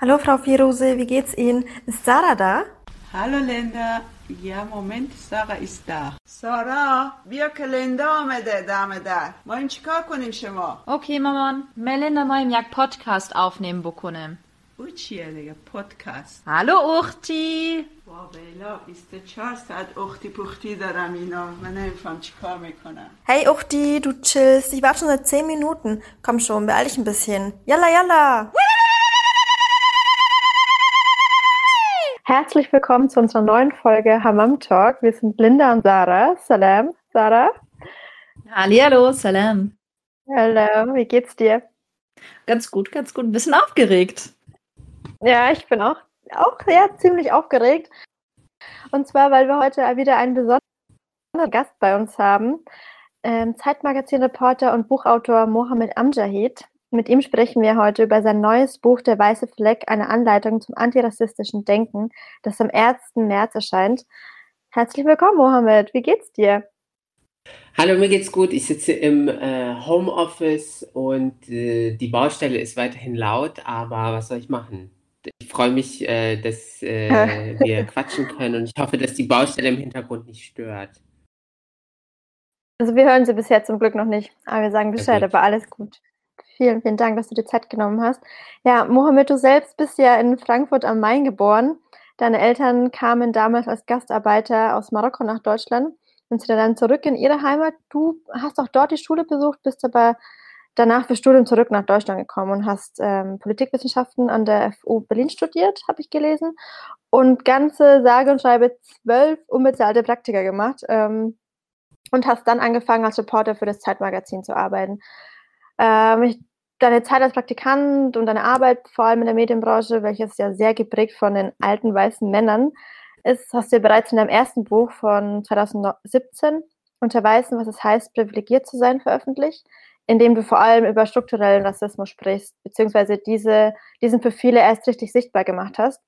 Hallo Frau Firose, wie geht's Ihnen? Ist Sarah da? Hallo Linda. Ja, Moment, Sarah ist da. سارا بیا که لندا آمده دم در ما این چیکار کنیم شما Okay, مامان. Melinda moim jak podcast aufnehmen بکنم. او چیه دیگه پادکست Hallo Uchti. با بیلا 24 ساعت اختی پختی دارم اینا من نمیفهم چیکار میکنم Hey Uchti, du chillst. Ich warte schon seit 10 Minuten. Komm schon, beeil dich ein bisschen. Yalla, yalla! Herzlich willkommen zu unserer neuen Folge Hammam Talk. Wir sind Linda und Sarah. Salam, Sarah. Hallihallo, Salam. Hallo, wie geht's dir? Ganz gut, ganz gut. Ein bisschen aufgeregt. Ja, ich bin auch, auch ja, ziemlich aufgeregt. Und zwar, weil wir heute wieder einen besonderen Gast bei uns haben. Ähm, Zeitmagazin-Reporter und Buchautor Mohammed Amjahid. Mit ihm sprechen wir heute über sein neues Buch Der weiße Fleck, eine Anleitung zum antirassistischen Denken, das am 1. März erscheint. Herzlich willkommen, Mohammed. Wie geht's dir? Hallo, mir geht's gut. Ich sitze im äh, Homeoffice und äh, die Baustelle ist weiterhin laut, aber was soll ich machen? Ich freue mich, äh, dass äh, wir quatschen können und ich hoffe, dass die Baustelle im Hintergrund nicht stört. Also wir hören sie bisher zum Glück noch nicht, aber wir sagen Bescheid, gut. aber alles gut. Vielen, vielen Dank, dass du dir Zeit genommen hast. Ja, Mohammed, du selbst bist ja in Frankfurt am Main geboren. Deine Eltern kamen damals als Gastarbeiter aus Marokko nach Deutschland und sind dann zurück in ihre Heimat. Du hast auch dort die Schule besucht, bist aber danach für Studium zurück nach Deutschland gekommen und hast ähm, Politikwissenschaften an der FU Berlin studiert, habe ich gelesen, und ganze sage und schreibe zwölf unbezahlte Praktika gemacht ähm, und hast dann angefangen als Reporter für das Zeitmagazin zu arbeiten. Ähm, deine Zeit als Praktikant und deine Arbeit vor allem in der Medienbranche, welches ja sehr geprägt von den alten weißen Männern ist, hast du ja bereits in deinem ersten Buch von 2017 unter Weißen, was es heißt, privilegiert zu sein, veröffentlicht, in dem du vor allem über strukturellen Rassismus sprichst, beziehungsweise diese, diesen für viele erst richtig sichtbar gemacht hast.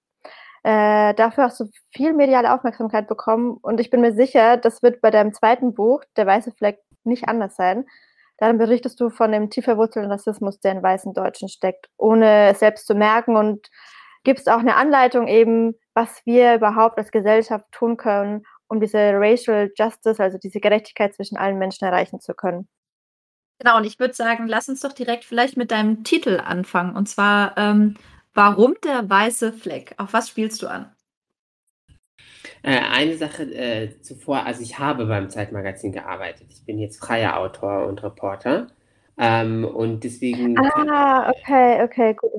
Äh, dafür hast du viel mediale Aufmerksamkeit bekommen und ich bin mir sicher, das wird bei deinem zweiten Buch, Der weiße Fleck, nicht anders sein. Darin berichtest du von dem tief verwurzelten Rassismus, der in weißen Deutschen steckt, ohne es selbst zu merken und gibst auch eine Anleitung eben, was wir überhaupt als Gesellschaft tun können, um diese Racial Justice, also diese Gerechtigkeit zwischen allen Menschen erreichen zu können. Genau, und ich würde sagen, lass uns doch direkt vielleicht mit deinem Titel anfangen. Und zwar, ähm, warum der weiße Fleck? Auf was spielst du an? Äh, eine Sache äh, zuvor, also ich habe beim Zeitmagazin gearbeitet. Ich bin jetzt freier Autor und Reporter. Ähm, und deswegen, Ah, okay, okay, gut.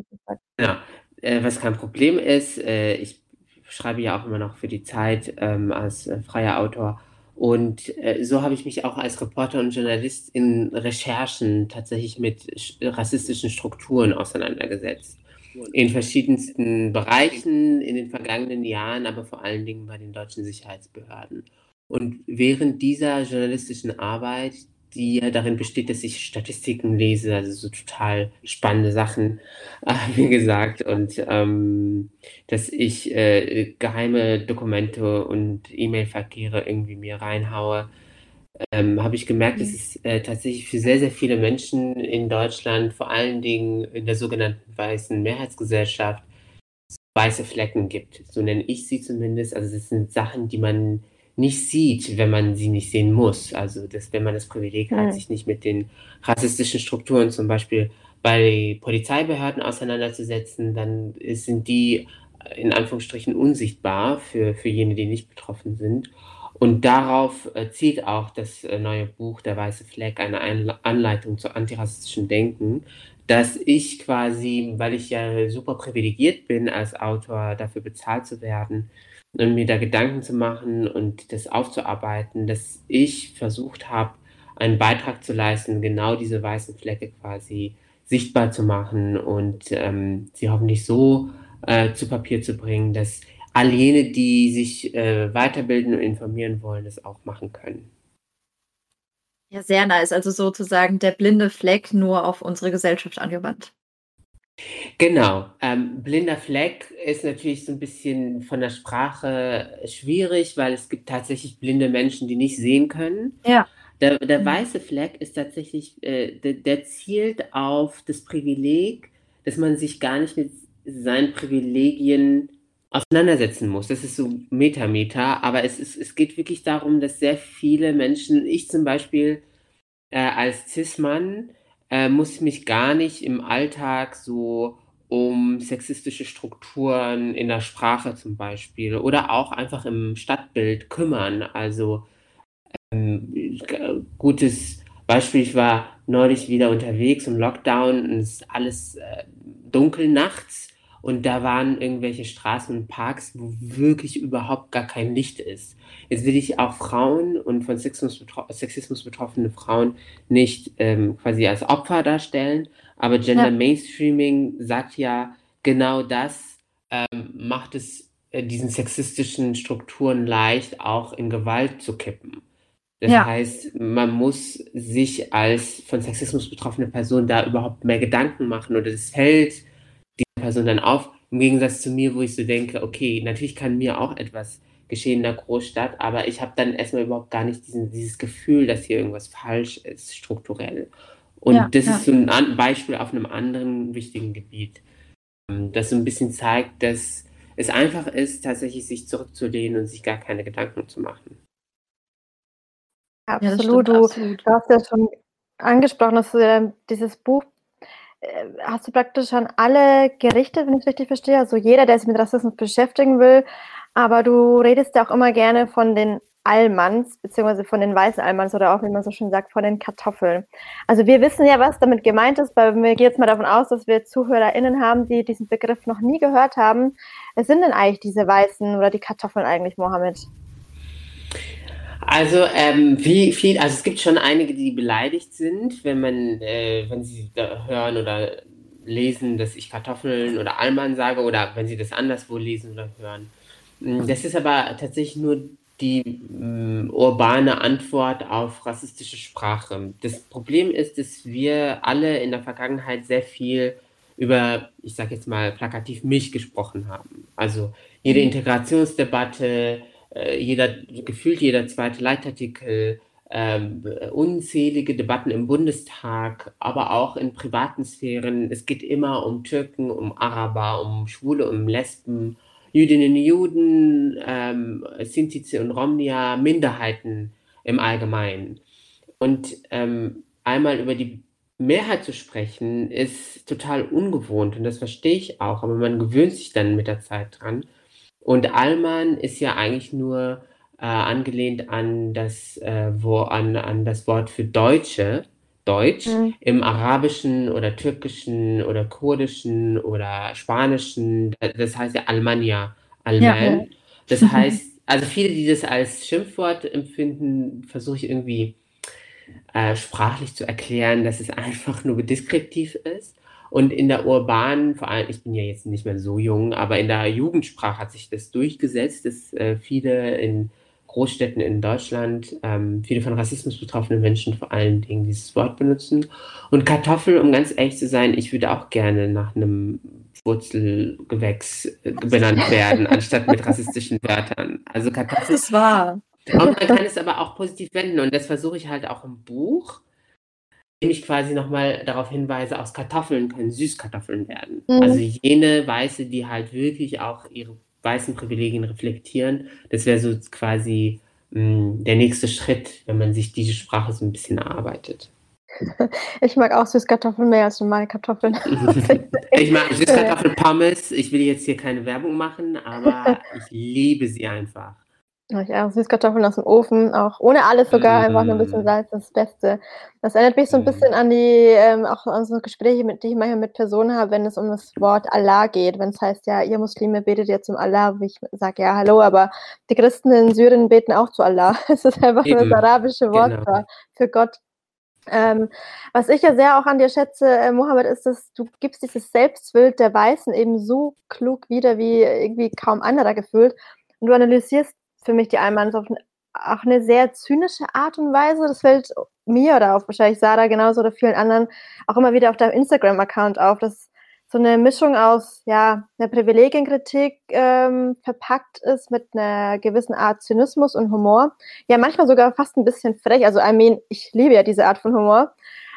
ja, äh, was kein Problem ist, äh, ich schreibe ja auch immer noch für die Zeit ähm, als äh, freier Autor. Und äh, so habe ich mich auch als Reporter und Journalist in Recherchen tatsächlich mit sch- rassistischen Strukturen auseinandergesetzt. In verschiedensten Bereichen in den vergangenen Jahren, aber vor allen Dingen bei den deutschen Sicherheitsbehörden. Und während dieser journalistischen Arbeit, die ja darin besteht, dass ich Statistiken lese, also so total spannende Sachen, wie gesagt, und ähm, dass ich äh, geheime Dokumente und E-Mail-Verkehre irgendwie mir reinhaue, ähm, habe ich gemerkt, dass es äh, tatsächlich für sehr, sehr viele Menschen in Deutschland, vor allen Dingen in der sogenannten weißen Mehrheitsgesellschaft, weiße Flecken gibt. So nenne ich sie zumindest. Also es sind Sachen, die man nicht sieht, wenn man sie nicht sehen muss. Also dass, wenn man das Privileg Mhm. hat, sich nicht mit den rassistischen Strukturen zum Beispiel bei Polizeibehörden auseinanderzusetzen, dann sind die äh, in Anführungsstrichen unsichtbar für, für jene, die nicht betroffen sind. Und darauf äh, zielt auch das äh, neue Buch Der weiße Fleck, eine Anleitung zu antirassistischen Denken, dass ich quasi, weil ich ja super privilegiert bin, als Autor dafür bezahlt zu werden und mir da Gedanken zu machen und das aufzuarbeiten, dass ich versucht habe, einen Beitrag zu leisten, genau diese weißen Flecke quasi sichtbar zu machen und ähm, sie hoffentlich so äh, zu Papier zu bringen, dass all jene, die sich äh, weiterbilden und informieren wollen, das auch machen können. Ja, sehr nice. Also sozusagen der blinde Fleck nur auf unsere Gesellschaft angewandt. Genau. Ähm, blinder Fleck ist natürlich so ein bisschen von der Sprache schwierig, weil es gibt tatsächlich blinde Menschen, die nicht sehen können. Ja. Der, der Mhm. weiße Fleck ist tatsächlich, äh, der, der zielt auf das Privileg, dass man sich gar nicht mit seinen Privilegien auseinandersetzen muss. Das ist so Meta-Meta, aber es, ist, es geht wirklich darum, dass sehr viele Menschen, ich zum Beispiel äh, als Cis-Mann, äh, muss mich gar nicht im Alltag so um sexistische Strukturen in der Sprache zum Beispiel oder auch einfach im Stadtbild kümmern. Also ähm, gutes Beispiel, ich war neulich wieder unterwegs im Lockdown und es ist alles äh, dunkel nachts und da waren irgendwelche Straßen und Parks, wo wirklich überhaupt gar kein Licht ist. Jetzt will ich auch Frauen und von Sexismus, Sexismus betroffene Frauen nicht ähm, quasi als Opfer darstellen, aber Gender ja. Mainstreaming sagt ja genau das, ähm, macht es äh, diesen sexistischen Strukturen leicht, auch in Gewalt zu kippen. Das ja. heißt, man muss sich als von Sexismus betroffene Person da überhaupt mehr Gedanken machen oder es fällt dieser Person dann auf, im Gegensatz zu mir, wo ich so denke, okay, natürlich kann mir auch etwas geschehen in der Großstadt, aber ich habe dann erstmal überhaupt gar nicht diesen, dieses Gefühl, dass hier irgendwas falsch ist, strukturell. Und ja, das ja. ist so ein Beispiel auf einem anderen wichtigen Gebiet, ähm, das so ein bisschen zeigt, dass es einfach ist, tatsächlich sich zurückzulehnen und sich gar keine Gedanken zu machen. Absolut. Ja, du, absolut. du hast ja schon angesprochen, dass du dieses Buch hast du praktisch an alle gerichtet, wenn ich es richtig verstehe. Also jeder, der sich mit Rassismus beschäftigen will. Aber du redest ja auch immer gerne von den Allmanns, beziehungsweise von den weißen Allmanns oder auch, wie man so schön sagt, von den Kartoffeln. Also wir wissen ja, was damit gemeint ist, weil wir gehen jetzt mal davon aus, dass wir ZuhörerInnen haben, die diesen Begriff noch nie gehört haben. Was sind denn eigentlich diese weißen oder die Kartoffeln eigentlich, Mohammed? Also ähm, wie viel, also es gibt schon einige, die beleidigt sind, wenn man, äh, wenn sie hören oder lesen, dass ich Kartoffeln oder Allmann sage oder wenn sie das anderswo lesen oder hören. Das ist aber tatsächlich nur die ähm, urbane Antwort auf rassistische Sprache. Das Problem ist, dass wir alle in der Vergangenheit sehr viel über, ich sage jetzt mal plakativ Milch gesprochen haben. Also jede mhm. Integrationsdebatte, äh, jeder, gefühlt jeder zweite Leitartikel, ähm, unzählige Debatten im Bundestag, aber auch in privaten Sphären. Es geht immer um Türken, um Araber, um Schwule, um Lesben, Jüdinnen und Juden, ähm, Sinti und Romnia, Minderheiten im Allgemeinen. Und ähm, einmal über die Mehrheit zu sprechen, ist total ungewohnt und das verstehe ich auch, aber man gewöhnt sich dann mit der Zeit dran. Und Alman ist ja eigentlich nur äh, angelehnt an das, äh, wo, an, an das Wort für Deutsche. Deutsch mhm. im Arabischen oder Türkischen oder Kurdischen oder Spanischen, das heißt ja Almania, Alman. Ja. Das heißt, also viele, die das als Schimpfwort empfinden, versuche ich irgendwie äh, sprachlich zu erklären, dass es einfach nur deskriptiv ist. Und in der urbanen, vor allem, ich bin ja jetzt nicht mehr so jung, aber in der Jugendsprache hat sich das durchgesetzt, dass äh, viele in Großstädten in Deutschland, ähm, viele von Rassismus betroffene Menschen vor allen Dingen dieses Wort benutzen. Und Kartoffel, um ganz ehrlich zu sein, ich würde auch gerne nach einem Wurzelgewächs äh, benannt werden, anstatt mit rassistischen Wörtern. Also Kartoffel. Das ist wahr. Und man kann es aber auch positiv wenden und das versuche ich halt auch im Buch, ich quasi nochmal darauf hinweise, aus Kartoffeln können Süßkartoffeln werden. Mhm. Also jene Weiße, die halt wirklich auch ihre weißen Privilegien reflektieren. Das wäre so quasi mh, mm, der nächste Schritt, wenn man sich diese Sprache so ein bisschen erarbeitet. Ich mag auch Süßkartoffeln mehr als normale Kartoffeln. ich mag Süßkartoffelpommes. Ich will jetzt hier keine Werbung machen, aber ich liebe sie einfach. Auch Süßkartoffeln aus dem Ofen, auch ohne alles sogar, mm. einfach nur ein bisschen. Salz, das, Beste. Das erinnert mich so ein mm. bisschen an die, ähm, auch an so Gespräche, mit, die ich manchmal mit Personen habe, wenn es um das Wort Allah geht, wenn es heißt, ja, ihr Muslime betet ja zum Allah, wie ich sage, ja, hallo, aber die Christen in Syrien beten auch zu Allah. Es ist einfach Eben. nur das arabische Wort genau. für Gott. Ähm, was ich ja sehr auch an dir schätze, äh, Mohammed, ist, dass du gibst dieses Selbstbild der Weißen eben so klug wieder wie irgendwie kaum anderer gefühlt. Und du analysierst für mich die auf auch eine sehr zynische Art und Weise. Das fällt mir oder auch wahrscheinlich Sarah genauso oder vielen anderen auch immer wieder auf deinem Instagram-Account auf, dass so eine Mischung aus ja einer Privilegienkritik ähm, verpackt ist mit einer gewissen Art Zynismus und Humor. Ja, manchmal sogar fast ein bisschen frech. Also I mean, ich liebe ja diese Art von Humor.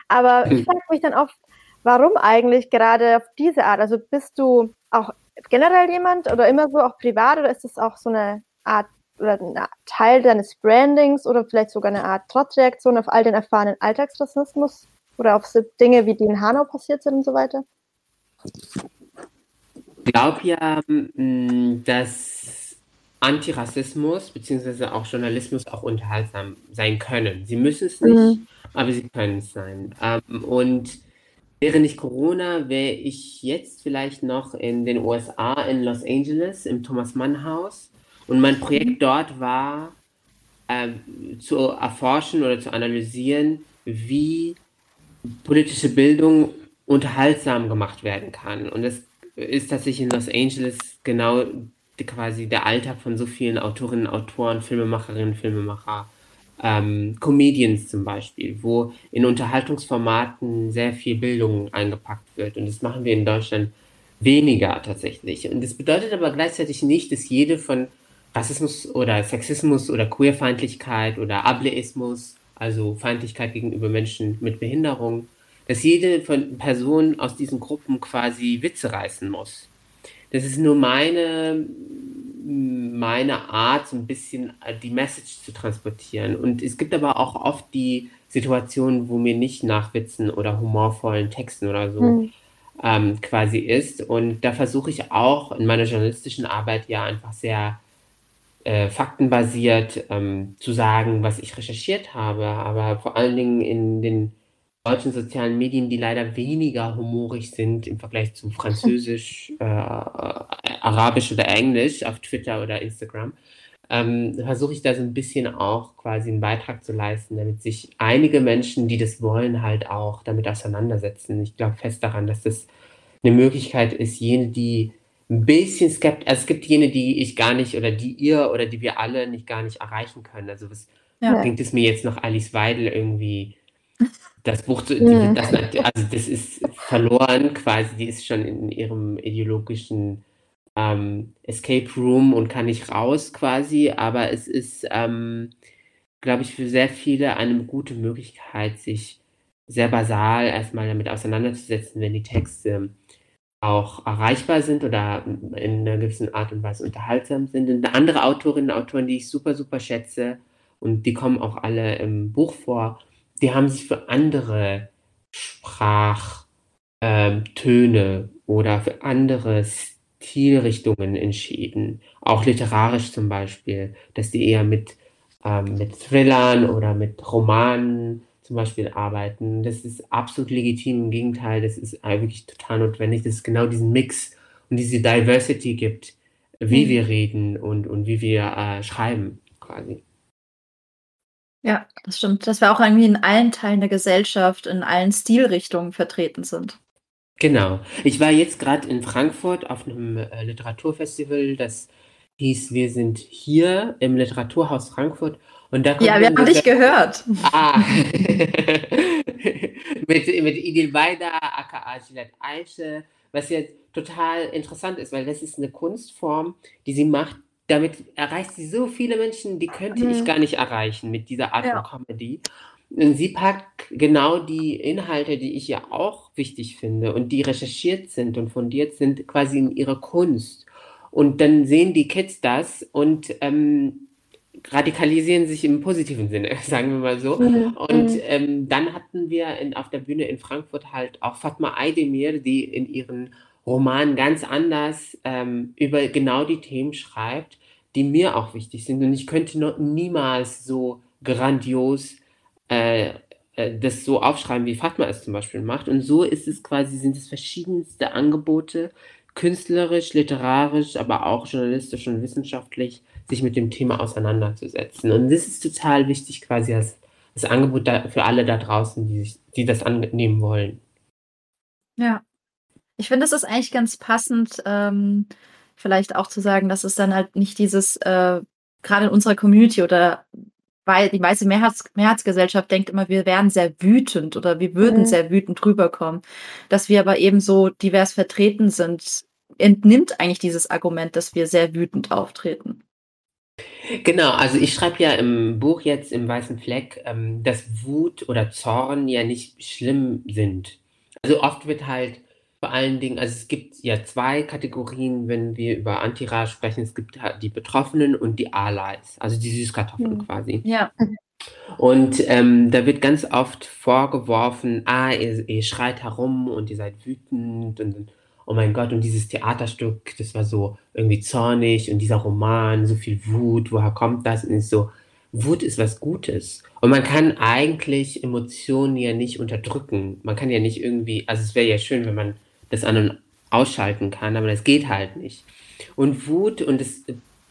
Aber ich frage mich dann oft, warum eigentlich gerade auf diese Art? Also bist du auch generell jemand oder immer so auch privat oder ist das auch so eine Art oder ein Teil deines Brandings oder vielleicht sogar eine Art Trotzreaktion auf all den erfahrenen Alltagsrassismus oder auf so Dinge, wie die in Hanau passiert sind und so weiter? Ich glaube ja, mm, dass Antirassismus bzw. auch Journalismus auch unterhaltsam sein können. Sie müssen es nicht, mhm. aber sie können es sein. Ähm, und wäre nicht Corona, wäre ich jetzt vielleicht noch in den USA, in Los Angeles, im Thomas Mann Haus. Und mein Projekt mhm. dort war, äh, zu erforschen oder zu analysieren, wie politische Bildung unterhaltsam gemacht werden kann. Und es ist tatsächlich in Los Angeles genau quasi der Alltag von so vielen Autorinnen, Autoren, Filmemacherinnen, Filmemacher, ähm, Comedians zum Beispiel, wo in Unterhaltungsformaten sehr viel Bildung eingepackt wird. Und das machen wir in Deutschland weniger tatsächlich. Und das bedeutet aber gleichzeitig nicht, dass jede von Rassismus oder Sexismus oder Queerfeindlichkeit oder Ableismus, also Feindlichkeit gegenüber Menschen mit Behinderung, dass jede von Person aus diesen Gruppen quasi Witze reißen muss. Das ist nur meine, meine Art, so ein bisschen die Message zu transportieren. Und es gibt aber auch oft die Situationen, wo mir nicht nach Witzen oder humorvollen Texten oder so mhm. ähm, quasi ist. Und da versuche ich auch in meiner journalistischen Arbeit ja einfach sehr äh, faktenbasiert ähm, zu sagen, was ich recherchiert habe, aber vor allen Dingen in den deutschen sozialen Medien, die leider weniger humorig sind im Vergleich zu Französisch, äh, Arabisch oder Englisch auf Twitter oder Instagram, ähm, versuche ich da so ein bisschen auch quasi einen Beitrag zu leisten, damit sich einige Menschen, die das wollen, halt auch damit auseinandersetzen. Ich glaube fest daran, dass das eine Möglichkeit ist, jene, die ein bisschen skeptisch, also es gibt jene, die ich gar nicht oder die ihr oder die wir alle nicht gar nicht erreichen können. Also was ja. bringt es mir jetzt noch Alice Weidel irgendwie das Buch, zu, die, das, also das ist verloren quasi, die ist schon in ihrem ideologischen ähm, Escape Room und kann nicht raus quasi, aber es ist, ähm, glaube ich, für sehr viele eine gute Möglichkeit, sich sehr basal erstmal damit auseinanderzusetzen, wenn die Texte auch erreichbar sind oder in einer gewissen Art und Weise unterhaltsam sind. Und andere Autorinnen und Autoren, die ich super, super schätze, und die kommen auch alle im Buch vor, die haben sich für andere Sprachtöne ähm, oder für andere Stilrichtungen entschieden. Auch literarisch zum Beispiel, dass die eher mit, ähm, mit Thrillern oder mit Romanen zum Beispiel arbeiten. Das ist absolut legitim. Im Gegenteil, das ist wirklich total notwendig, dass es genau diesen Mix und diese Diversity gibt, wie mhm. wir reden und, und wie wir äh, schreiben quasi. Ja, das stimmt. Dass wir auch irgendwie in allen Teilen der Gesellschaft, in allen Stilrichtungen vertreten sind. Genau. Ich war jetzt gerade in Frankfurt auf einem äh, Literaturfestival, das hieß Wir sind hier im Literaturhaus Frankfurt. Und da ja, wir haben dich gehört. Ah. mit, mit Idil Weida, aka Gillette Eiche, was jetzt total interessant ist, weil das ist eine Kunstform, die sie macht, damit erreicht sie so viele Menschen, die könnte mhm. ich gar nicht erreichen mit dieser Art ja. von Comedy. Und sie packt genau die Inhalte, die ich ja auch wichtig finde und die recherchiert sind und fundiert sind, quasi in ihre Kunst. Und dann sehen die Kids das und ähm, radikalisieren sich im positiven Sinne, sagen wir mal so. Mhm. Und ähm, dann hatten wir in, auf der Bühne in Frankfurt halt auch Fatma Aydemir, die in ihren Roman ganz anders ähm, über genau die Themen schreibt, die mir auch wichtig sind. Und ich könnte noch niemals so grandios äh, äh, das so aufschreiben, wie Fatma es zum Beispiel macht. Und so ist es quasi, sind es verschiedenste Angebote, künstlerisch, literarisch, aber auch journalistisch und wissenschaftlich, sich mit dem Thema auseinanderzusetzen. Und das ist total wichtig quasi als, als Angebot da, für alle da draußen, die, sich, die das annehmen wollen. Ja, ich finde, es ist eigentlich ganz passend, ähm, vielleicht auch zu sagen, dass es dann halt nicht dieses, äh, gerade in unserer Community oder weil die weiße Mehrheits Mehrheitsgesellschaft denkt immer, wir wären sehr wütend oder wir würden mhm. sehr wütend rüberkommen. Dass wir aber eben so divers vertreten sind, entnimmt eigentlich dieses Argument, dass wir sehr wütend auftreten. Genau, also ich schreibe ja im Buch jetzt im Weißen Fleck, ähm, dass Wut oder Zorn ja nicht schlimm sind. Also oft wird halt vor allen Dingen, also es gibt ja zwei Kategorien, wenn wir über Antira sprechen. Es gibt halt die Betroffenen und die Allies, also die Süßkartoffeln Mhm. quasi. Ja. Und ähm, da wird ganz oft vorgeworfen, ah, ihr, ihr schreit herum und ihr seid wütend und oh mein Gott, und dieses Theaterstück, das war so irgendwie zornig und dieser Roman, so viel Wut, woher kommt das? Und ist so, Wut ist was Gutes. Und man kann eigentlich Emotionen ja nicht unterdrücken. Man kann ja nicht irgendwie, also es wäre ja schön, wenn man das an und ausschalten kann, aber das geht halt nicht. Und Wut, und es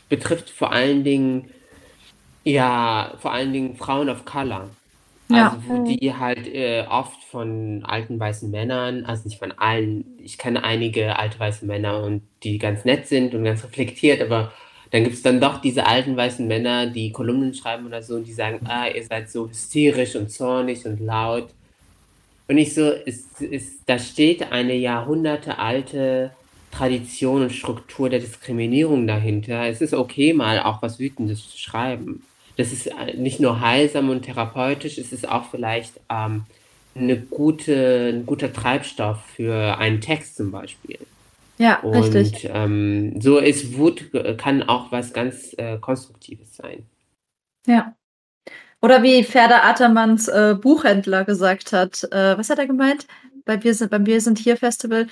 betrifft vor allen Dingen, ja, vor allen Dingen Frauen of Color. Ja. Also die halt äh, oft von alten weißen Männern, also nicht von allen, ich kenne einige alte weiße Männer und die ganz nett sind und ganz reflektiert, aber dann gibt es dann doch diese alten weißen Männer, die Kolumnen schreiben oder so und die sagen, ah, ihr seid so hysterisch und zornig und laut. Und ich so, es, es, da steht eine jahrhundertealte Tradition und Struktur der Diskriminierung dahinter. Es ist okay, mal auch was Wütendes zu schreiben. Das ist äh, nicht nur heilsam und therapeutisch, es ist auch vielleicht ähm, eine gute, ein guter Treibstoff für einen Text zum Beispiel. Ja, richtig. Und ähm, so ist Wut, äh, kann auch was ganz äh, Konstruktives sein. Ja. Oder wie Ferda Atermanns äh, Buchhändler gesagt hat, äh, was hat er gemeint? Bei Wir sind, beim Wir sind hier Festival.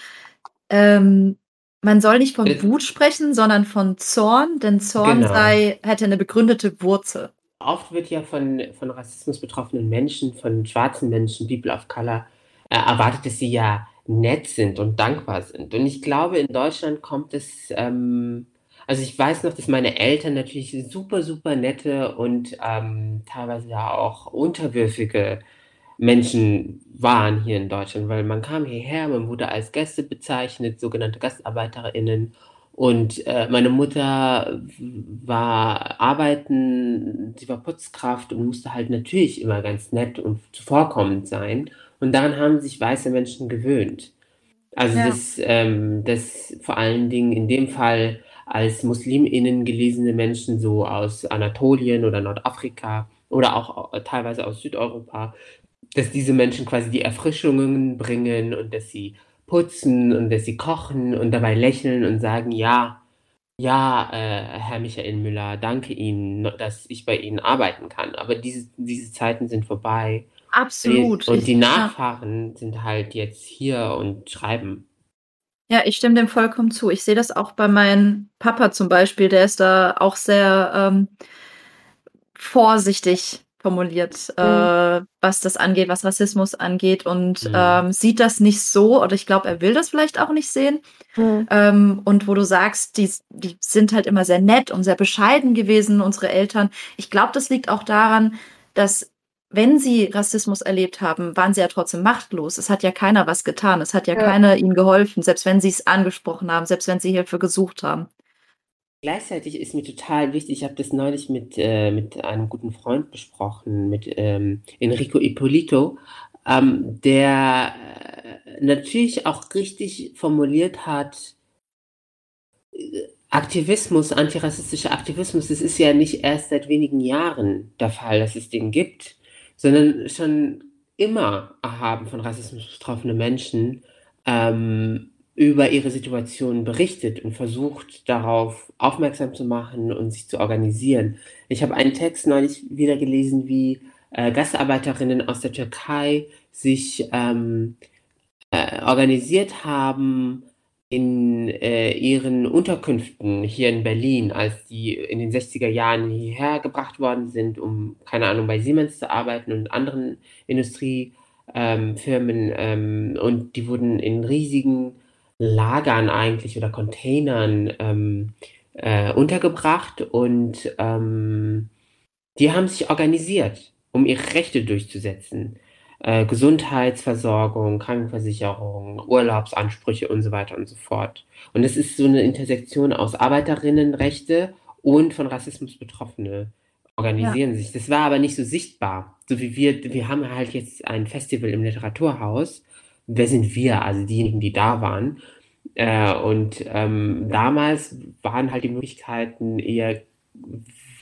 Ähm, man soll nicht von Äh, Wut sprechen, sondern von Zorn, denn Zorn Genau. sei, hätte eine begründete Wurzel. Oft wird ja von, von Rassismus betroffenen Menschen, von schwarzen Menschen, People of Color, äh, erwartet, dass sie ja nett sind und dankbar sind. Und ich glaube, in Deutschland kommt es, ähm, also ich weiß noch, dass meine Eltern natürlich super, super nette und ähm, teilweise ja auch unterwürfige Menschen waren hier in Deutschland, weil man kam hierher, man wurde als Gäste bezeichnet, sogenannte GastarbeiterInnen. Und äh, meine Mutter war arbeiten, sie war Putzkraft und musste halt natürlich immer ganz nett und zuvorkommend sein. Und daran haben sich weiße Menschen gewöhnt. Also Ja. das, ähm, das vor allen Dingen in dem Fall als MuslimInnen gelesene Menschen so aus Anatolien oder Nordafrika oder auch äh, teilweise aus Südeuropa, dass diese Menschen quasi die Erfrischungen bringen und dass sie putzen und dass sie kochen und dabei lächeln und sagen, ja, ja, äh, Herr Michael Müller, danke Ihnen, dass ich bei Ihnen arbeiten kann. Aber diese, diese Zeiten sind vorbei. Absolut. Und die ja. Nachfahren sind halt jetzt hier und schreiben. Ja, ich stimme dem vollkommen zu. Ich sehe das auch bei meinem Papa zum Beispiel, der ist da auch sehr ähm, vorsichtig formuliert, äh, was das angeht, was Rassismus angeht und Mhm. ähm, sieht das nicht so oder ich glaube, er will das vielleicht auch nicht sehen. Mhm. Ähm, und wo du sagst, die, die sind halt immer sehr nett und sehr bescheiden gewesen, unsere Eltern. Ich glaube, das liegt auch daran, dass wenn sie Rassismus erlebt haben, waren sie ja trotzdem machtlos. Es hat ja keiner was getan. Es hat ja, Ja. keiner ihnen geholfen, selbst wenn sie es angesprochen haben, selbst wenn sie Hilfe gesucht haben. Gleichzeitig ist mir total wichtig, ich habe das neulich mit, äh, mit einem guten Freund besprochen, mit ähm, Enrico Ippolito, ähm, der äh, natürlich auch richtig formuliert hat, äh, Aktivismus, antirassistischer Aktivismus, das ist ja nicht erst seit wenigen Jahren der Fall, dass es den gibt, sondern schon immer haben von Rassismus betroffene Menschen ähm, über ihre Situation berichtet und versucht, darauf aufmerksam zu machen und sich zu organisieren. Ich habe einen Text neulich wieder gelesen, wie äh, Gastarbeiterinnen aus der Türkei sich ähm, äh, organisiert haben in äh, ihren Unterkünften hier in Berlin, als die in den 60er Jahren hierher gebracht worden sind, um, keine Ahnung, bei Siemens zu arbeiten und anderen Industriefirmen. Ähm, ähm, und die wurden in riesigen Lagern eigentlich oder Containern ähm, äh, untergebracht und ähm, die haben sich organisiert, um ihre Rechte durchzusetzen. Äh, Gesundheitsversorgung, Krankenversicherung, Urlaubsansprüche und so weiter und so fort. Und es ist so eine Intersektion aus Arbeiterinnenrechte und von Rassismus Betroffene organisieren sich. Das war aber nicht so sichtbar. So wie wir, wir haben halt jetzt ein Festival im Literaturhaus. Wer sind wir? Also diejenigen, die da waren. Äh, und ähm, damals waren halt die Möglichkeiten eher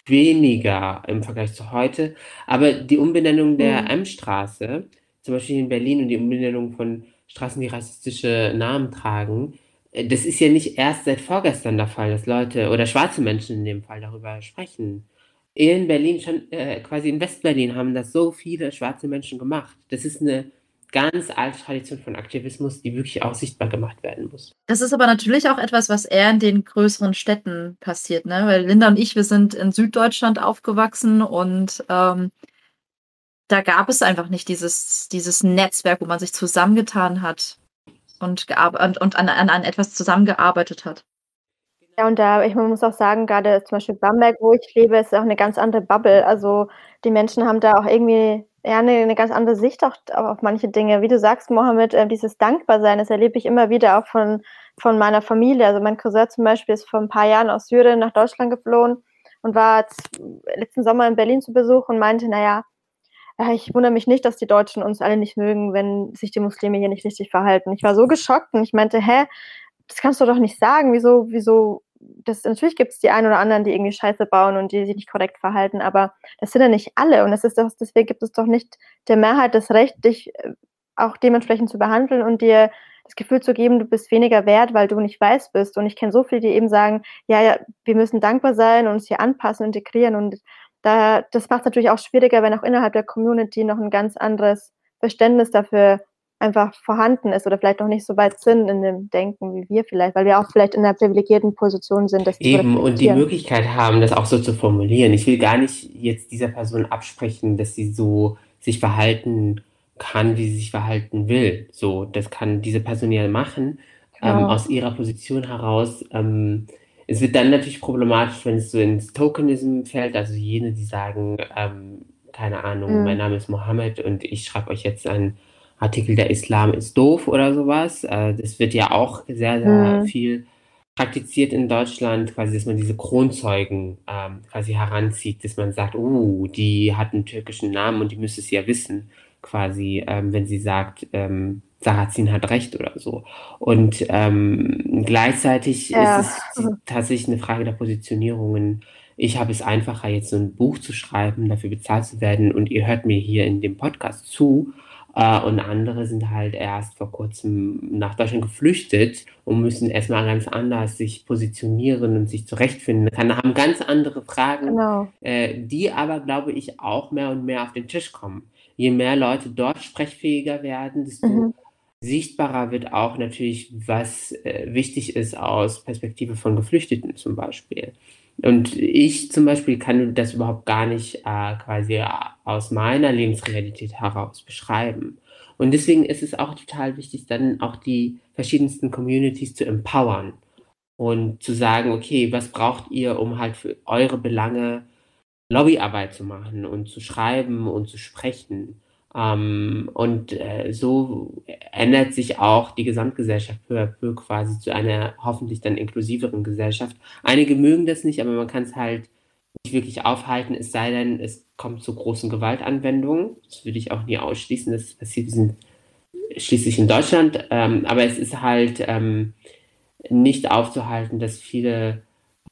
weniger im Vergleich zu heute. Aber die Umbenennung der Mhm. M-Straße, zum Beispiel in Berlin und die Umbenennung von Straßen, die rassistische Namen tragen. Äh, das ist ja nicht erst seit vorgestern der Fall, dass Leute oder schwarze Menschen in dem Fall darüber sprechen. In Berlin, schon äh, quasi in Westberlin, haben das so viele schwarze Menschen gemacht. Das ist eine ganz alte Tradition von Aktivismus, die wirklich auch sichtbar gemacht werden muss. Das ist aber natürlich auch etwas, was eher in den größeren Städten passiert, ne? Weil Linda und ich, wir sind in Süddeutschland aufgewachsen und ähm, da gab es einfach nicht dieses, dieses Netzwerk, wo man sich zusammengetan hat und, und, und an, an, an etwas zusammengearbeitet hat. Ja, und da, ich man muss auch sagen, gerade zum Beispiel Bamberg, wo ich lebe, ist auch eine ganz andere Bubble. Also die Menschen haben da auch irgendwie ja, eine, eine ganz andere Sicht auch auf manche Dinge. Wie du sagst, Mohammed, äh, dieses Dankbarsein, das erlebe ich immer wieder auch von, von meiner Familie. Also mein Cousin zum Beispiel ist vor ein paar Jahren aus Syrien nach Deutschland geflohen und war letzten Sommer in Berlin zu Besuch und meinte, naja, äh, ich wundere mich nicht, dass die Deutschen uns alle nicht mögen, wenn sich die Muslime hier nicht richtig verhalten. Ich war so geschockt und ich meinte, hä, das kannst du doch nicht sagen. Wieso, wieso, das, natürlich gibt es die einen oder anderen, die irgendwie Scheiße bauen und die sich nicht korrekt verhalten, aber das sind ja nicht alle und das ist doch, deswegen gibt es doch nicht der Mehrheit das Recht, dich äh, auch dementsprechend zu behandeln und dir das Gefühl zu geben, du bist weniger wert, weil du nicht weiß bist. Und ich kenne so viele, die eben sagen, ja, ja, wir müssen dankbar sein und uns hier anpassen, integrieren und da, das macht es natürlich auch schwieriger, wenn auch innerhalb der Community noch ein ganz anderes Verständnis dafür einfach vorhanden ist oder vielleicht auch nicht so weit sind in dem Denken wie wir vielleicht, weil wir auch vielleicht in einer privilegierten Position sind. Das Eben und die Möglichkeit haben, das auch so zu formulieren. Ich will gar nicht jetzt dieser Person absprechen, dass sie so sich verhalten kann, wie sie sich verhalten will. So, das kann diese Person ja machen ähm, genau. aus ihrer Position heraus. Ähm, es wird dann natürlich problematisch, wenn es so ins Tokenism fällt, also jene, die sagen, ähm, keine Ahnung, mhm. mein Name ist Mohammed und ich schreibe euch jetzt einen Artikel, der Islam ist doof oder sowas. Äh, das wird ja auch sehr, sehr mhm. viel praktiziert in Deutschland, quasi, dass man diese Kronzeugen ähm, quasi heranzieht, dass man sagt, oh, die hat einen türkischen Namen und die müsste es ja wissen, quasi, ähm, wenn sie sagt, ähm, Sarrazin hat recht oder so. Und ähm, gleichzeitig ja. ist es tatsächlich eine Frage der Positionierungen. Ich habe es einfacher, jetzt so ein Buch zu schreiben, dafür bezahlt zu werden und ihr hört mir hier in dem Podcast zu. Äh, und andere sind halt erst vor kurzem nach Deutschland geflüchtet und müssen erstmal ganz anders sich positionieren und sich zurechtfinden. Kann, haben ganz andere Fragen, genau. äh, die aber, glaube ich, auch mehr und mehr auf den Tisch kommen. Je mehr Leute dort sprechfähiger werden, desto mhm sichtbarer wird auch natürlich, was äh, wichtig ist aus Perspektive von Geflüchteten zum Beispiel. Und ich zum Beispiel kann das überhaupt gar nicht äh, quasi aus meiner Lebensrealität heraus beschreiben. Und deswegen ist es auch total wichtig, dann auch die verschiedensten Communities zu empowern und zu sagen, okay, was braucht ihr, um halt für eure Belange Lobbyarbeit zu machen und zu schreiben und zu sprechen. Ähm, und äh, so ändert sich auch die Gesamtgesellschaft peu à peu quasi zu einer hoffentlich dann inklusiveren Gesellschaft. Einige mögen das nicht, aber man kann es halt nicht wirklich aufhalten, es sei denn, es kommt zu großen Gewaltanwendungen. Das würde ich auch nie ausschließen, das passiert schließlich in Deutschland, ähm, aber es ist halt ähm, nicht aufzuhalten, dass viele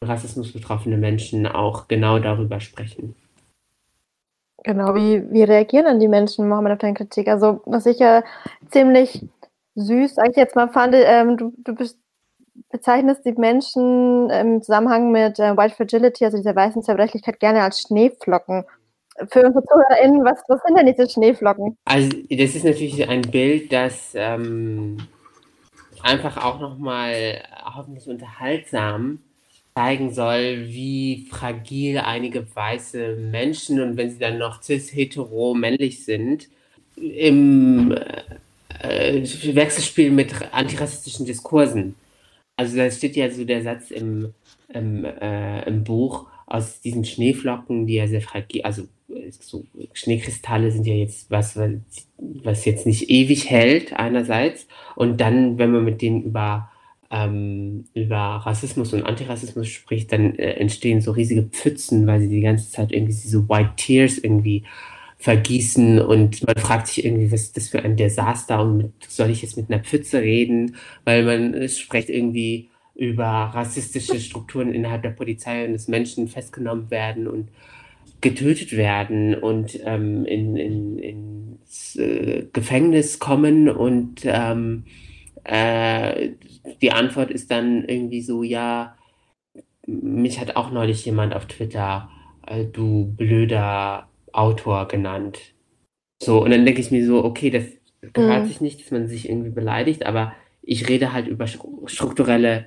Rassismus betroffene Menschen auch genau darüber sprechen. Genau, wie, wie reagieren dann die Menschen, Mohammed, auf deine Kritik? Also, was ich ja ziemlich süß, sag ich jetzt mal, fand, ähm, du, du bezeichnest die Menschen im Zusammenhang mit äh, White Fragility, also dieser weißen Zerbrechlichkeit, gerne als Schneeflocken. Für unsere ZuhörerInnen, was, was sind denn diese Schneeflocken? Also, das ist natürlich ein Bild, das ähm, einfach auch nochmal hoffentlich unterhaltsam zeigen soll, wie fragil einige weiße Menschen und wenn sie dann noch cis-hetero männlich sind, im äh, Wechselspiel mit antirassistischen Diskursen. Also da steht ja so der Satz im, im, äh, im Buch aus diesen Schneeflocken, die ja sehr fragil, also so Schneekristalle sind ja jetzt was, was jetzt nicht ewig hält einerseits und dann, wenn man mit denen über ähm, über Rassismus und Antirassismus spricht, dann äh, entstehen so riesige Pfützen, weil sie die ganze Zeit irgendwie diese White Tears irgendwie vergießen und man fragt sich irgendwie, was ist das für ein Desaster und mit, soll ich jetzt mit einer Pfütze reden, weil man äh, spricht irgendwie über rassistische Strukturen innerhalb der Polizei und dass Menschen festgenommen werden und getötet werden und ähm, in, in, in äh, Gefängnis kommen und ähm, äh, die Antwort ist dann irgendwie so, ja, mich hat auch neulich jemand auf Twitter, äh, du blöder Autor genannt. So, und dann denke ich mir so, okay, das gehört Mhm. sich nicht, dass man sich irgendwie beleidigt, aber ich rede halt über stru- strukturelle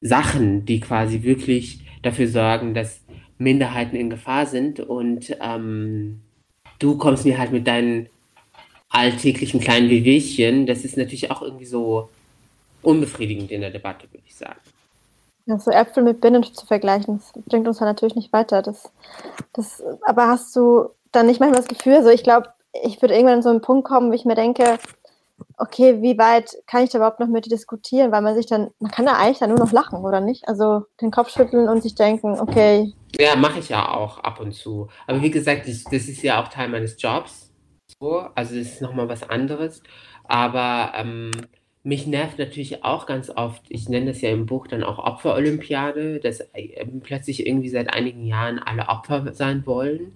Sachen, die quasi wirklich dafür sorgen, dass Minderheiten in Gefahr sind und ähm, du kommst mir halt mit deinen alltäglichen kleinen Wehwehchen, das ist natürlich auch irgendwie so unbefriedigend in der Debatte, würde ich sagen. Ja, so Äpfel mit Birnen zu vergleichen, das bringt uns ja natürlich nicht weiter. Das, das, aber hast du dann nicht manchmal das Gefühl, also ich glaube, ich würde irgendwann an so einen Punkt kommen, wo ich mir denke, okay, wie weit kann ich da überhaupt noch mit dir diskutieren? Weil man sich dann, man kann da eigentlich dann nur noch lachen, oder nicht? Also den Kopf schütteln und sich denken, okay, Ja, mache ich ja auch ab und zu. Aber wie gesagt, ich, das ist ja auch Teil meines Jobs. So, also das ist nochmal was anderes. Aber ähm, mich nervt natürlich auch ganz oft, ich nenne das ja im Buch dann auch Opferolympiade, dass äh, plötzlich irgendwie seit einigen Jahren alle Opfer sein wollen.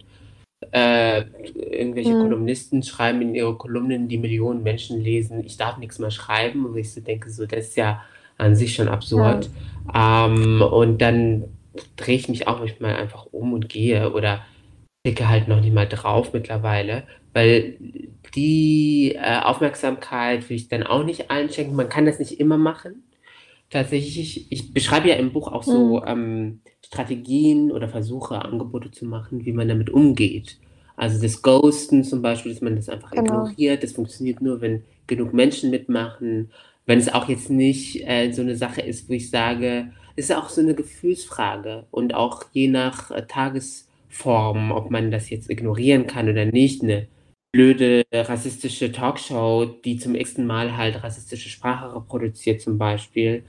Äh, irgendwelche Mhm. Kolumnisten schreiben in ihre Kolumnen, die Millionen Menschen lesen, ich darf nichts mehr schreiben. Und ich so denke, so, das ist ja an sich schon absurd. Ähm, und dann drehe ich mich auch manchmal einfach um und gehe oder klicke halt noch nicht mal drauf mittlerweile, weil die äh, Aufmerksamkeit will ich dann auch nicht einschenken. Man kann das nicht immer machen. Tatsächlich, ich beschreibe ja im Buch auch so ähm, Strategien oder Versuche, Angebote zu machen, wie man damit umgeht. Also das Ghosten zum Beispiel, dass man das einfach Genau. ignoriert. Das funktioniert nur, wenn genug Menschen mitmachen. Wenn es auch jetzt nicht äh, so eine Sache ist, wo ich sage, es ist auch so eine Gefühlsfrage und auch je nach äh, Tagesform, ob man das jetzt ignorieren kann oder nicht. Eine blöde rassistische Talkshow, die zum ersten Mal halt rassistische Sprache reproduziert zum Beispiel.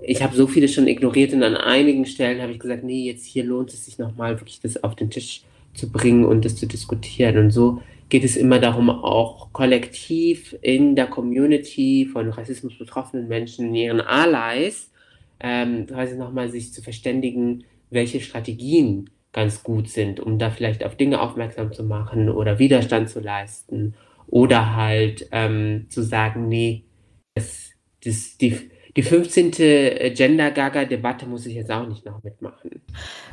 Ich habe so viele schon ignoriert und an einigen Stellen habe ich gesagt, nee, jetzt hier lohnt es sich nochmal wirklich das auf den Tisch zu bringen und das zu diskutieren. Und so geht es immer darum, auch kollektiv in der Community von Rassismus betroffenen Menschen, in ihren Allies, ähm, quasi nochmal sich zu verständigen, welche Strategien ganz gut sind, um da vielleicht auf Dinge aufmerksam zu machen oder Widerstand zu leisten oder halt ähm, zu sagen, nee, das, das, die, die 15. Gender-Gaga-Debatte muss ich jetzt auch nicht noch mitmachen.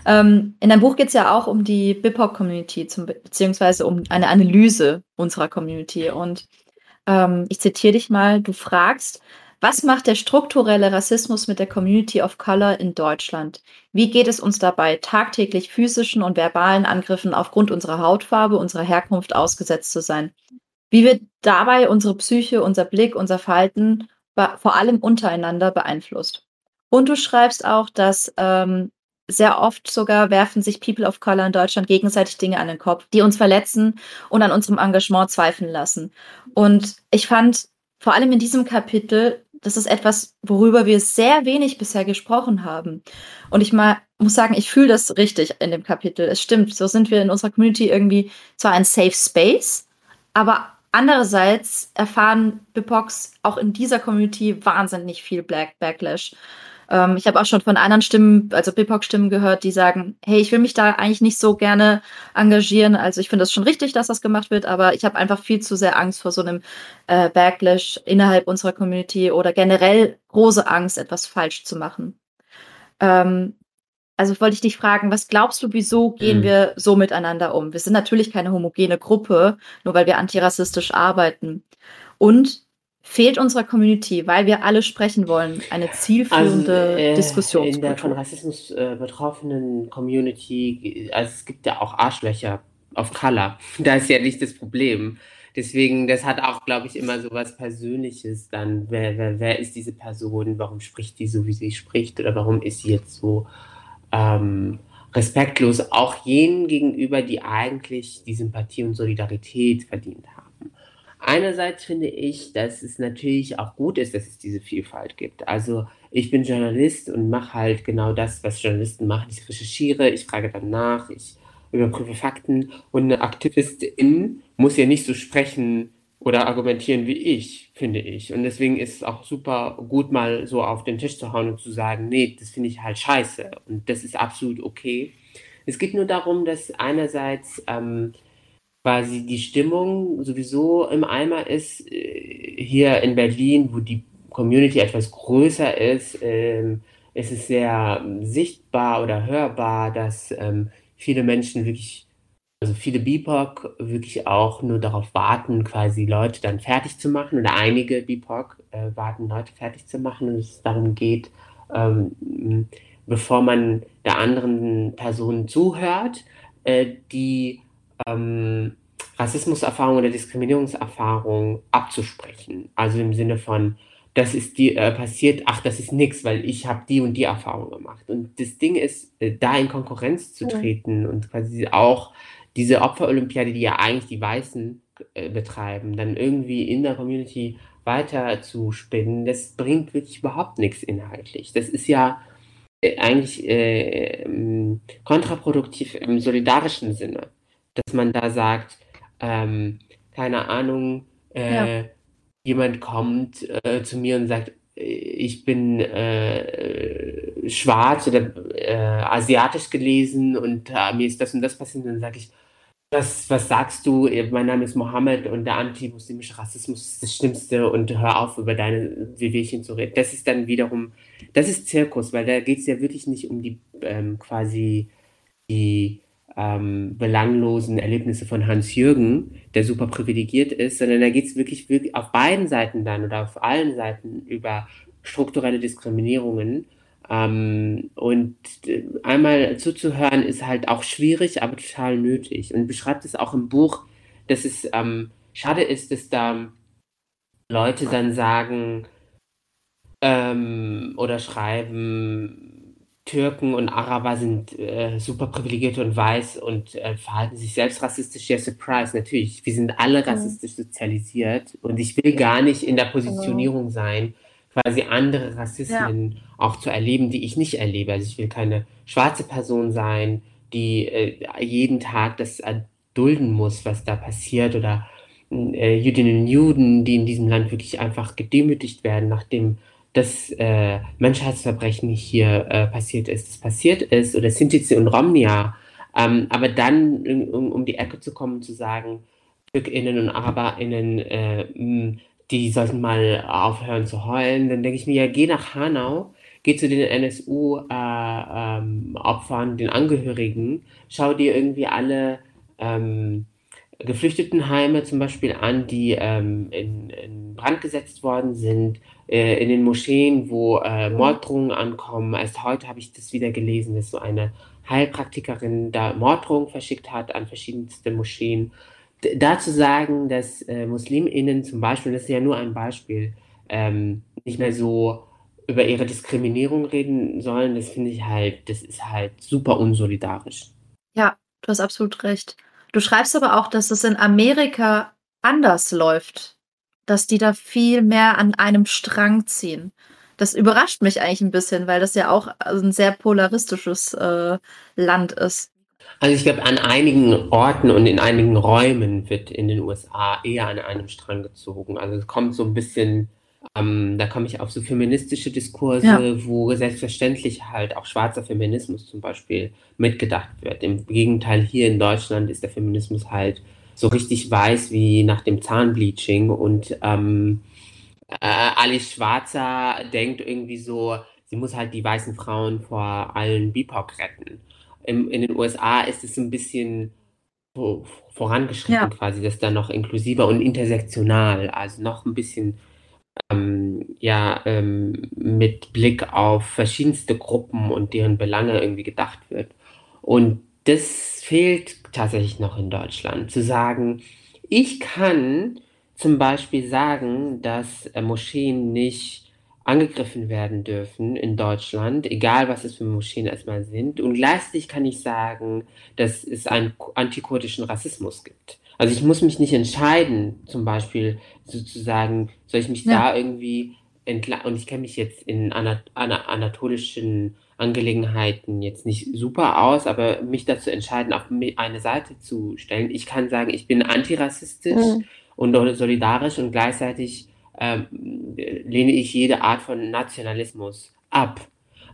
Ähm, in deinem Buch geht es ja auch um die BIPOC-Community, beziehungsweise um eine Analyse unserer Community. Und ähm, ich zitiere dich mal, du fragst, was macht der strukturelle Rassismus mit der Community of Color in Deutschland? Wie geht es uns dabei, tagtäglich physischen und verbalen Angriffen aufgrund unserer Hautfarbe, unserer Herkunft ausgesetzt zu sein? Wie wird dabei unsere Psyche, unser Blick, unser Verhalten vor allem untereinander beeinflusst? Und du schreibst auch, dass ähm, sehr oft sogar werfen sich People of Color in Deutschland gegenseitig Dinge an den Kopf, die uns verletzen und an unserem Engagement zweifeln lassen. Und ich fand vor allem in diesem Kapitel, das ist etwas, worüber wir sehr wenig bisher gesprochen haben. Und ich mal muss sagen, ich fühle das richtig in dem Kapitel. Es stimmt, so sind wir in unserer Community irgendwie zwar ein Safe Space, aber andererseits erfahren BIPOX auch in dieser Community wahnsinnig viel Black Backlash. Ähm, ich habe auch schon von anderen Stimmen, also BIPOC-Stimmen gehört, die sagen, hey, ich will mich da eigentlich nicht so gerne engagieren. Also ich finde es schon richtig, dass das gemacht wird, aber ich habe einfach viel zu sehr Angst vor so einem äh, Backlash innerhalb unserer Community oder generell große Angst, etwas falsch zu machen. Ähm, also wollte ich dich fragen, was glaubst du, wieso gehen Mhm. wir so miteinander um? Wir sind natürlich keine homogene Gruppe, nur weil wir antirassistisch arbeiten. Und fehlt unserer Community, weil wir alle sprechen wollen, eine zielführende äh, in der von? Rassismus äh, betroffenen Community, also es gibt ja auch Arschlöcher auf Color. Da ist ja nicht das Problem. Deswegen, das hat auch, glaube ich, immer so was Persönliches dann. Wer, wer, wer ist diese Person? Warum spricht die so, wie sie spricht? Oder warum ist sie jetzt so ähm, respektlos? Auch jenen gegenüber, die eigentlich die Sympathie und Solidarität verdient haben. Einerseits finde ich, dass es natürlich auch gut ist, dass es diese Vielfalt gibt. Also ich bin Journalist und mache halt genau das, was Journalisten machen. Ich recherchiere, ich frage dann nach, ich überprüfe Fakten und eine Aktivistin muss ja nicht so sprechen oder argumentieren wie ich, finde ich. Und deswegen ist es auch super gut, mal so auf den Tisch zu hauen und zu sagen, nee, das finde ich halt scheiße und das ist absolut okay. Es geht nur darum, dass einerseits ähm, quasi die Stimmung sowieso im Eimer ist. Äh, hier in Berlin, wo die Community etwas größer ist, ähm, ist es sehr sichtbar oder hörbar, dass ähm, viele Menschen wirklich, also viele BIPOC wirklich auch nur darauf warten, quasi Leute dann fertig zu machen oder einige BIPOC äh, warten, Leute fertig zu machen und es darum geht, ähm, bevor man der anderen Person zuhört, äh, die ähm, Rassismuserfahrung oder Diskriminierungserfahrung abzusprechen. Also im Sinne von, das ist die äh, passiert, ach, das ist nichts, weil ich habe die und die Erfahrung gemacht. Und das Ding ist, äh, da in Konkurrenz zu treten ja. und quasi auch diese Opferolympiade, die ja eigentlich die Weißen äh, betreiben, dann irgendwie in der Community weiter zu spinnen, das bringt wirklich überhaupt nichts inhaltlich. Das ist ja äh, eigentlich äh, ähm, kontraproduktiv im solidarischen Sinne, dass man da sagt, ähm, keine Ahnung, äh, ja. jemand kommt äh, zu mir und sagt, äh, ich bin äh, schwarz oder asiatisch gelesen und mir ist das und das passiert, und dann sage ich, was, was sagst du? Mein Name ist Mohammed und der antimuslimische Rassismus ist das Schlimmste und hör auf, über deine Wehwehchen zu reden. Das ist dann wiederum, das ist Zirkus, weil da geht es ja wirklich nicht um die ähm, quasi die ähm, belanglosen Erlebnisse von Hans-Jürgen, der super privilegiert ist, sondern da geht es wirklich, wirklich auf beiden Seiten dann oder auf allen Seiten über strukturelle Diskriminierungen ähm, und äh, einmal zuzuhören ist halt auch schwierig, aber total nötig. Und beschreibt es auch im Buch, dass es ähm, schade ist, dass da Leute dann sagen ähm, oder schreiben, Türken und Araber sind äh, super privilegiert und weiß und äh, verhalten sich selbst rassistisch. Ja, surprise, natürlich. Wir sind alle mhm. rassistisch sozialisiert und ich will gar nicht in der Positionierung sein, quasi andere Rassismen ja. auch zu erleben, die ich nicht erlebe. Also ich will keine schwarze Person sein, die äh, jeden Tag das erdulden muss, was da passiert oder äh, Jüdinnen und Juden, die in diesem Land wirklich einfach gedemütigt werden, nachdem das äh, Menschheitsverbrechen hier äh, passiert ist, das passiert ist, oder Sintize und Romnia, ähm, aber dann um, um, die Ecke zu kommen, zu sagen, TürkInnen und AraberInnen äh, die sollten mal aufhören zu heulen. Dann denke ich mir, ja, geh nach Hanau, geh zu den NSU-Opfern, äh, ähm, den Angehörigen, schau dir irgendwie alle ähm, Geflüchtetenheime zum Beispiel an, die ähm, in, in, Brand gesetzt worden sind, äh, in den Moscheen, wo äh, Morddrohungen ankommen. Erst heute habe ich das wieder gelesen, dass so eine Heilpraktikerin da Morddrohungen verschickt hat an verschiedenste Moscheen dazu sagen, dass äh, MuslimInnen zum Beispiel, das ist ja nur ein Beispiel, ähm, nicht mehr so über ihre Diskriminierung reden sollen, das finde ich halt, das ist halt super unsolidarisch. Ja, du hast absolut recht. Du schreibst aber auch, dass es in Amerika anders läuft, dass die da viel mehr an einem Strang ziehen. Das überrascht mich eigentlich ein bisschen, weil das ja auch ein sehr polaristisches äh, Land ist. Also ich glaube, an einigen Orten und in einigen Räumen wird in den USA eher an einem Strang gezogen. Also es kommt so ein bisschen, ähm, da komme ich auf so feministische Diskurse, ja. wo selbstverständlich halt auch schwarzer Feminismus zum Beispiel mitgedacht wird. Im Gegenteil, hier in Deutschland ist der Feminismus halt so richtig weiß wie nach dem Zahnbleaching und ähm, äh, Alice Schwarzer denkt irgendwie so, sie muss halt die weißen Frauen vor allen BIPOC retten im, in den USA ist es ein bisschen vorangeschritten ja. quasi, das dann noch inklusiver und intersektional, also noch ein bisschen ähm, ja, ähm, mit Blick auf verschiedenste Gruppen und deren Belange irgendwie gedacht wird. Und das fehlt tatsächlich noch in Deutschland, zu sagen, ich kann zum Beispiel sagen, dass äh, Moscheen nicht angegriffen werden dürfen in Deutschland, egal was es für Moscheen erstmal sind. Und gleichzeitig kann ich sagen, dass es einen antikurdischen Rassismus gibt. Also ich muss mich nicht entscheiden, zum Beispiel sozusagen, soll ich mich ja. da irgendwie entlang, und ich kenne mich jetzt in anat anatolischen Angelegenheiten jetzt nicht super aus, aber mich dazu entscheiden, auf eine Seite zu stellen. Ich kann sagen, ich bin antirassistisch mhm. und solidarisch und gleichzeitig ähm, lehne ich jede Art von Nationalismus ab.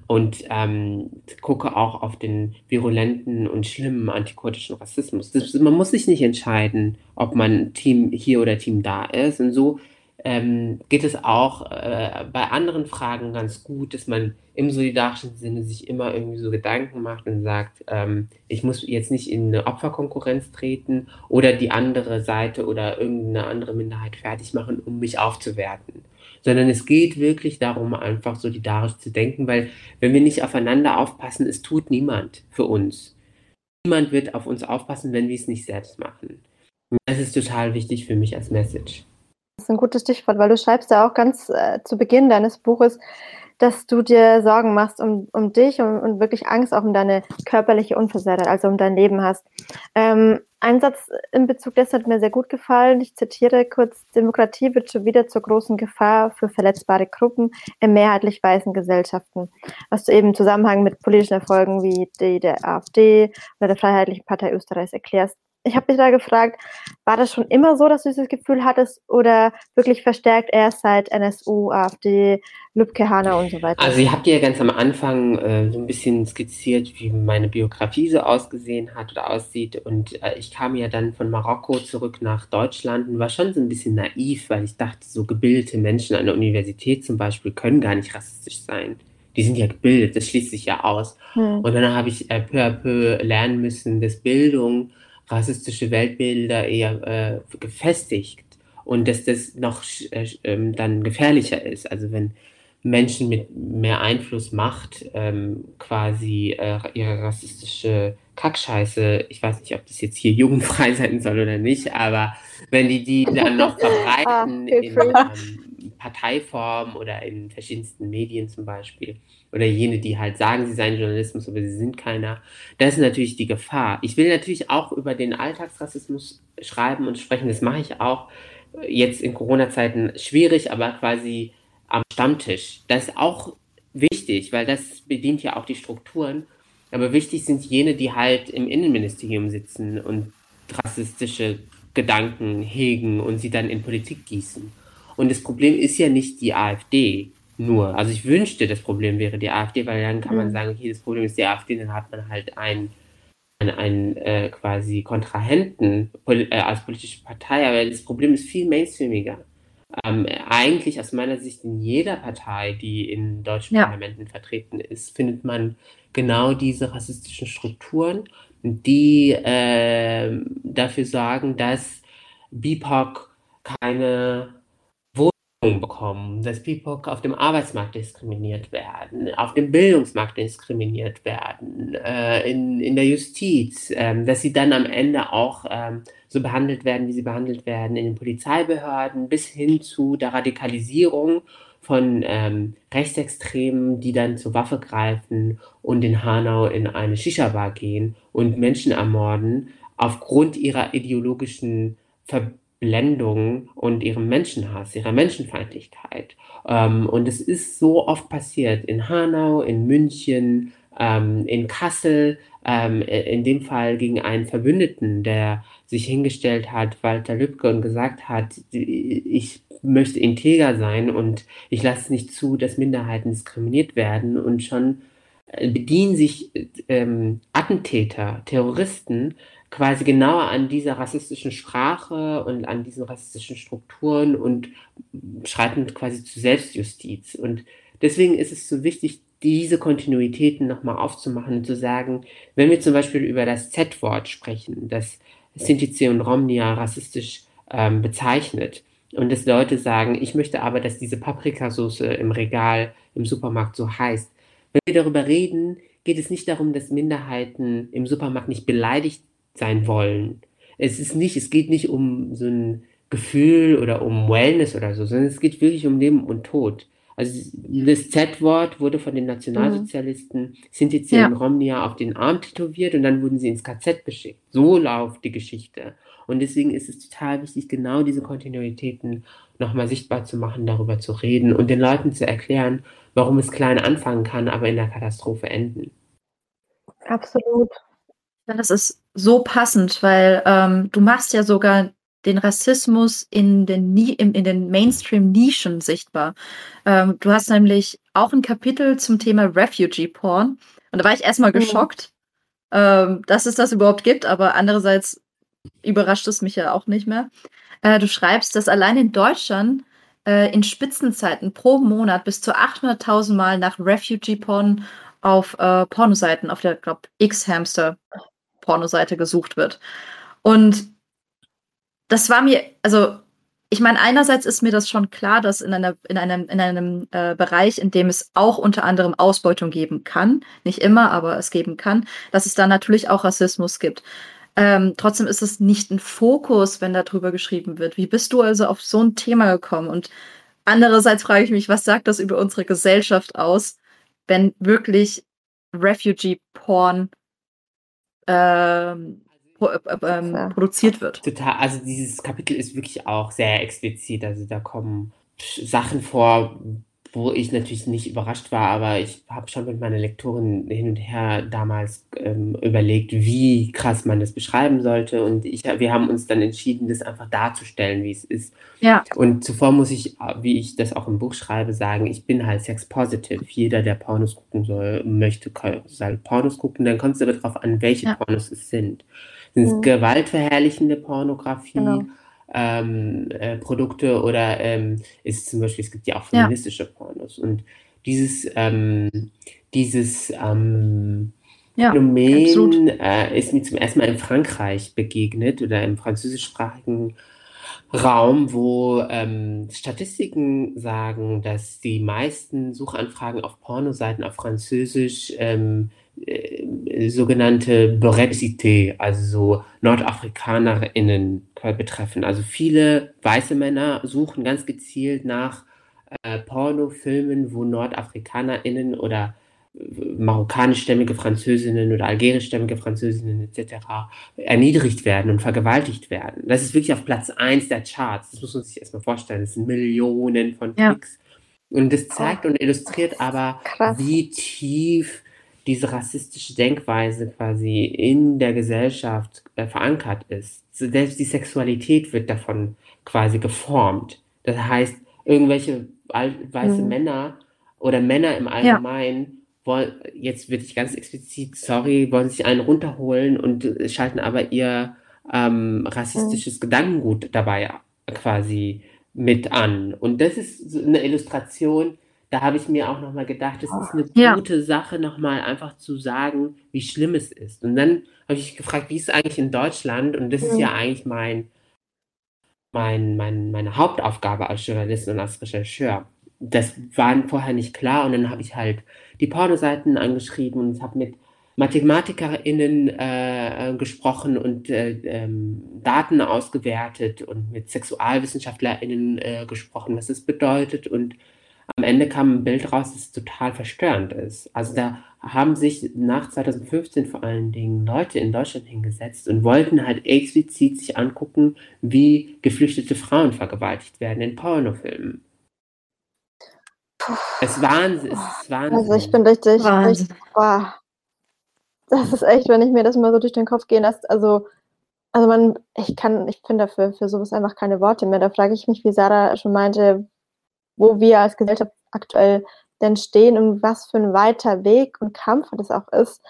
und ähm, gucke auch auf den virulenten und schlimmen antikurdischen Rassismus. Das, man muss sich nicht entscheiden, ob man Team hier oder Team da ist. Und so ähm, geht es auch äh, bei anderen Fragen ganz gut, dass man im solidarischen Sinne sich immer irgendwie so Gedanken macht und sagt, ähm, ich muss jetzt nicht in eine Opferkonkurrenz treten oder die andere Seite oder irgendeine andere Minderheit fertig machen, um mich aufzuwerten. Sondern es geht wirklich darum, einfach solidarisch zu denken, weil wenn wir nicht aufeinander aufpassen, es tut niemand für uns. Niemand wird auf uns aufpassen, wenn wir es nicht selbst machen. Das ist total wichtig für mich als Message. Das ist ein gutes Stichwort, weil du schreibst ja auch ganz äh, zu Beginn deines Buches, dass du dir Sorgen machst um, um dich und, und wirklich Angst auch um deine körperliche Unversehrtheit, also um dein Leben hast. Ähm, ein Satz in Bezug dessen hat mir sehr gut gefallen. Ich zitiere kurz, Demokratie wird schon wieder zur großen Gefahr für verletzbare Gruppen in mehrheitlich weißen Gesellschaften. Was du eben im Zusammenhang mit politischen Erfolgen wie die der AfD oder der Freiheitlichen Partei Österreichs erklärst ich habe mich da gefragt, war das schon immer so, dass du dieses Gefühl hattest oder wirklich verstärkt erst seit NSU, AfD, Lübcke, Hanna und so weiter? Also ich habe dir ja ganz am Anfang äh, so ein bisschen skizziert, wie meine Biografie so ausgesehen hat oder aussieht und äh, ich kam ja dann von Marokko zurück nach Deutschland und war schon so ein bisschen naiv, weil ich dachte, so gebildete Menschen an der Universität zum Beispiel können gar nicht rassistisch sein die sind ja gebildet, das schließt sich ja aus. Hm. Und dann habe ich äh, peu à peu lernen müssen, dass Bildung rassistische Weltbilder eher äh, gefestigt und dass das noch äh, ähm, dann gefährlicher ist. Also wenn Menschen mit mehr Einfluss, Macht ähm, quasi äh, ihre rassistische Kackscheiße, ich weiß nicht, ob das jetzt hier jugendfrei sein soll oder nicht, aber wenn die die dann noch verbreiten ah, in ähm, Parteiform oder in verschiedensten Medien zum Beispiel, oder jene, die halt sagen, sie seien Journalismus, aber sie sind keiner. Das ist natürlich die Gefahr. Ich will natürlich auch über den Alltagsrassismus schreiben und sprechen. Das mache ich auch jetzt in Corona-Zeiten schwierig, aber quasi am Stammtisch. Das ist auch wichtig, weil das bedient ja auch die Strukturen. Aber wichtig sind jene, die halt im Innenministerium sitzen und rassistische Gedanken hegen und sie dann in Politik gießen. Und das Problem ist ja nicht die AfD nur. Also ich wünschte, das Problem wäre die AfD, weil dann kann man mhm. sagen, okay, das Problem ist die AfD, dann hat man halt einen, einen, äh, quasi Kontrahenten äh, als politische Partei, aber das Problem ist viel mainstreamiger. Ähm, eigentlich aus meiner Sicht in jeder Partei, die in deutschen ja. Parlamenten vertreten ist, findet man genau diese rassistischen Strukturen, die äh, dafür sorgen, dass BIPOC keine bekommen, dass BIPOC auf dem Arbeitsmarkt diskriminiert werden, auf dem Bildungsmarkt diskriminiert werden, äh, in, in der Justiz, äh, dass sie dann am Ende auch äh, so behandelt werden, wie sie behandelt werden in den Polizeibehörden, bis hin zu der Radikalisierung von ähm, Rechtsextremen, die dann zur Waffe greifen und in Hanau in eine Shisha-Bar gehen und Menschen ermorden aufgrund ihrer ideologischen Verbindung Blendung und ihrem Menschenhass, ihrer Menschenfeindlichkeit. Ähm, und es ist so oft passiert in Hanau, in München, ähm, in Kassel, ähm, in dem Fall gegen einen Verbündeten, der sich hingestellt hat, Walter Lübcke, und gesagt hat, ich möchte integer sein und ich lasse nicht zu, dass Minderheiten diskriminiert werden und schon äh, bedienen sich ähm, Attentäter, Terroristen quasi genauer an dieser rassistischen Sprache und an diesen rassistischen Strukturen und schreiten quasi zu Selbstjustiz. Und deswegen ist es so wichtig, diese Kontinuitäten nochmal aufzumachen und zu sagen, wenn wir zum Beispiel über das Z-Wort sprechen, das Sintize und Romnia rassistisch ähm, bezeichnet und dass Leute sagen, ich möchte aber, dass diese Paprikasauce im Regal im Supermarkt so heißt. Wenn wir darüber reden, geht es nicht darum, dass Minderheiten im Supermarkt nicht beleidigt sein wollen. Es ist nicht, es geht nicht um so ein Gefühl oder um Wellness oder so, sondern es geht wirklich um Leben und Tod. Also das Z-Wort wurde von den Nationalsozialisten mhm. Sintize ja. und Romnia auf den Arm tätowiert und dann wurden sie ins KZ geschickt. So läuft die Geschichte. Und deswegen ist es total wichtig, genau diese Kontinuitäten nochmal sichtbar zu machen, darüber zu reden und den Leuten zu erklären, warum es klein anfangen kann, aber in der Katastrophe enden. Absolut. Ja, das ist so passend, weil ähm, du machst ja sogar den Rassismus in den, in, den Mainstream-Nischen sichtbar. Ähm, du hast nämlich auch ein Kapitel zum Thema Refugee-Porn. Und da war ich erstmal mhm. geschockt, ähm, dass es das überhaupt gibt, aber andererseits überrascht es mich ja auch nicht mehr. Äh, du schreibst, dass allein in Deutschland äh, in Spitzenzeiten pro Monat bis zu 800.000 Mal nach Refugee-Porn auf äh, Pornoseiten, auf der, glaube X-Hamster Pornoseite gesucht wird. Und das war mir, also ich meine, einerseits ist mir das schon klar, dass in, einer, in einem, in einem äh, Bereich, in dem es auch unter anderem Ausbeutung geben kann, nicht immer, aber es geben kann, dass es da natürlich auch Rassismus gibt. Ähm, trotzdem ist es nicht ein Fokus, wenn darüber geschrieben wird. Wie bist du also auf so ein Thema gekommen? Und andererseits frage ich mich, was sagt das über unsere Gesellschaft aus, wenn wirklich Refugee-Porn ähm, pro, äh, ähm, ja. produziert wird. Total, also dieses Kapitel ist wirklich auch sehr explizit. Also da kommen Sachen vor, wo ich natürlich nicht überrascht war, aber ich habe schon mit meiner Lektorin hin und her damals ähm, überlegt, wie krass man das beschreiben sollte. Und ich, wir haben uns dann entschieden, das einfach darzustellen, wie es ist. Ja. Und zuvor muss ich, wie ich das auch im Buch schreibe, sagen, ich bin halt sex-positive. Jeder, der Pornos gucken soll, möchte soll Pornos gucken. Dann kommt es aber darauf an, welche ja. Pornos es sind. Sind es mhm. gewaltverherrlichende Pornografie? Genau ähm, äh, Produkte oder ähm, ist zum Beispiel, es gibt ja auch feministische ja. Pornos und dieses, ähm, dieses ähm, ja, Phänomen äh, ist mir zum ersten Mal in Frankreich begegnet oder im französischsprachigen Raum, wo ähm, Statistiken sagen, dass die meisten Suchanfragen auf Pornoseiten auf Französisch ähm, äh, sogenannte Brexité, also so NordafrikanerInnen betreffen. Also viele weiße Männer suchen ganz gezielt nach äh, Pornofilmen, wo NordafrikanerInnen oder äh, marokkanischstämmige Französinnen oder algerischstämmige Französinnen etc. erniedrigt werden und vergewaltigt werden. Das ist wirklich auf Platz 1 der Charts. Das muss man sich erstmal vorstellen. Das sind Millionen von Klicks. Ja. Und das zeigt oh, und illustriert aber, krass. wie tief diese rassistische Denkweise quasi in der Gesellschaft äh, verankert ist. Selbst die Sexualität wird davon quasi geformt. Das heißt, irgendwelche weiße mhm. Männer oder Männer im Allgemeinen ja. wollen, jetzt wird ich ganz explizit, sorry, wollen sich einen runterholen und schalten aber ihr ähm, rassistisches mhm. Gedankengut dabei quasi mit an. Und das ist so eine Illustration, da habe ich mir auch nochmal gedacht, es ist eine ja. gute Sache, nochmal einfach zu sagen, wie schlimm es ist. Und dann habe ich gefragt, wie ist es eigentlich in Deutschland? Und das mhm. ist ja eigentlich mein, mein, mein, meine Hauptaufgabe als Journalist und als Rechercheur. Das war vorher nicht klar und dann habe ich halt die Pornoseiten angeschrieben und habe mit MathematikerInnen äh, gesprochen und äh, ähm, Daten ausgewertet und mit SexualwissenschaftlerInnen äh, gesprochen, was es bedeutet und am Ende kam ein Bild raus, das total verstörend ist. Also da haben sich nach 2015 vor allen Dingen Leute in Deutschland hingesetzt und wollten halt explizit sich angucken, wie geflüchtete Frauen vergewaltigt werden in Pornofilmen. Puh. Es war es ist Wahnsinn. Also ich bin richtig, richtig boah. Das ist echt, wenn ich mir das mal so durch den Kopf gehen lasse, also also man, ich kann, ich finde dafür für sowas einfach keine Worte mehr. Da frage ich mich, wie Sarah schon meinte, wo wir als Gesellschaft aktuell denn stehen und was für ein weiter Weg und Kampf das auch ist.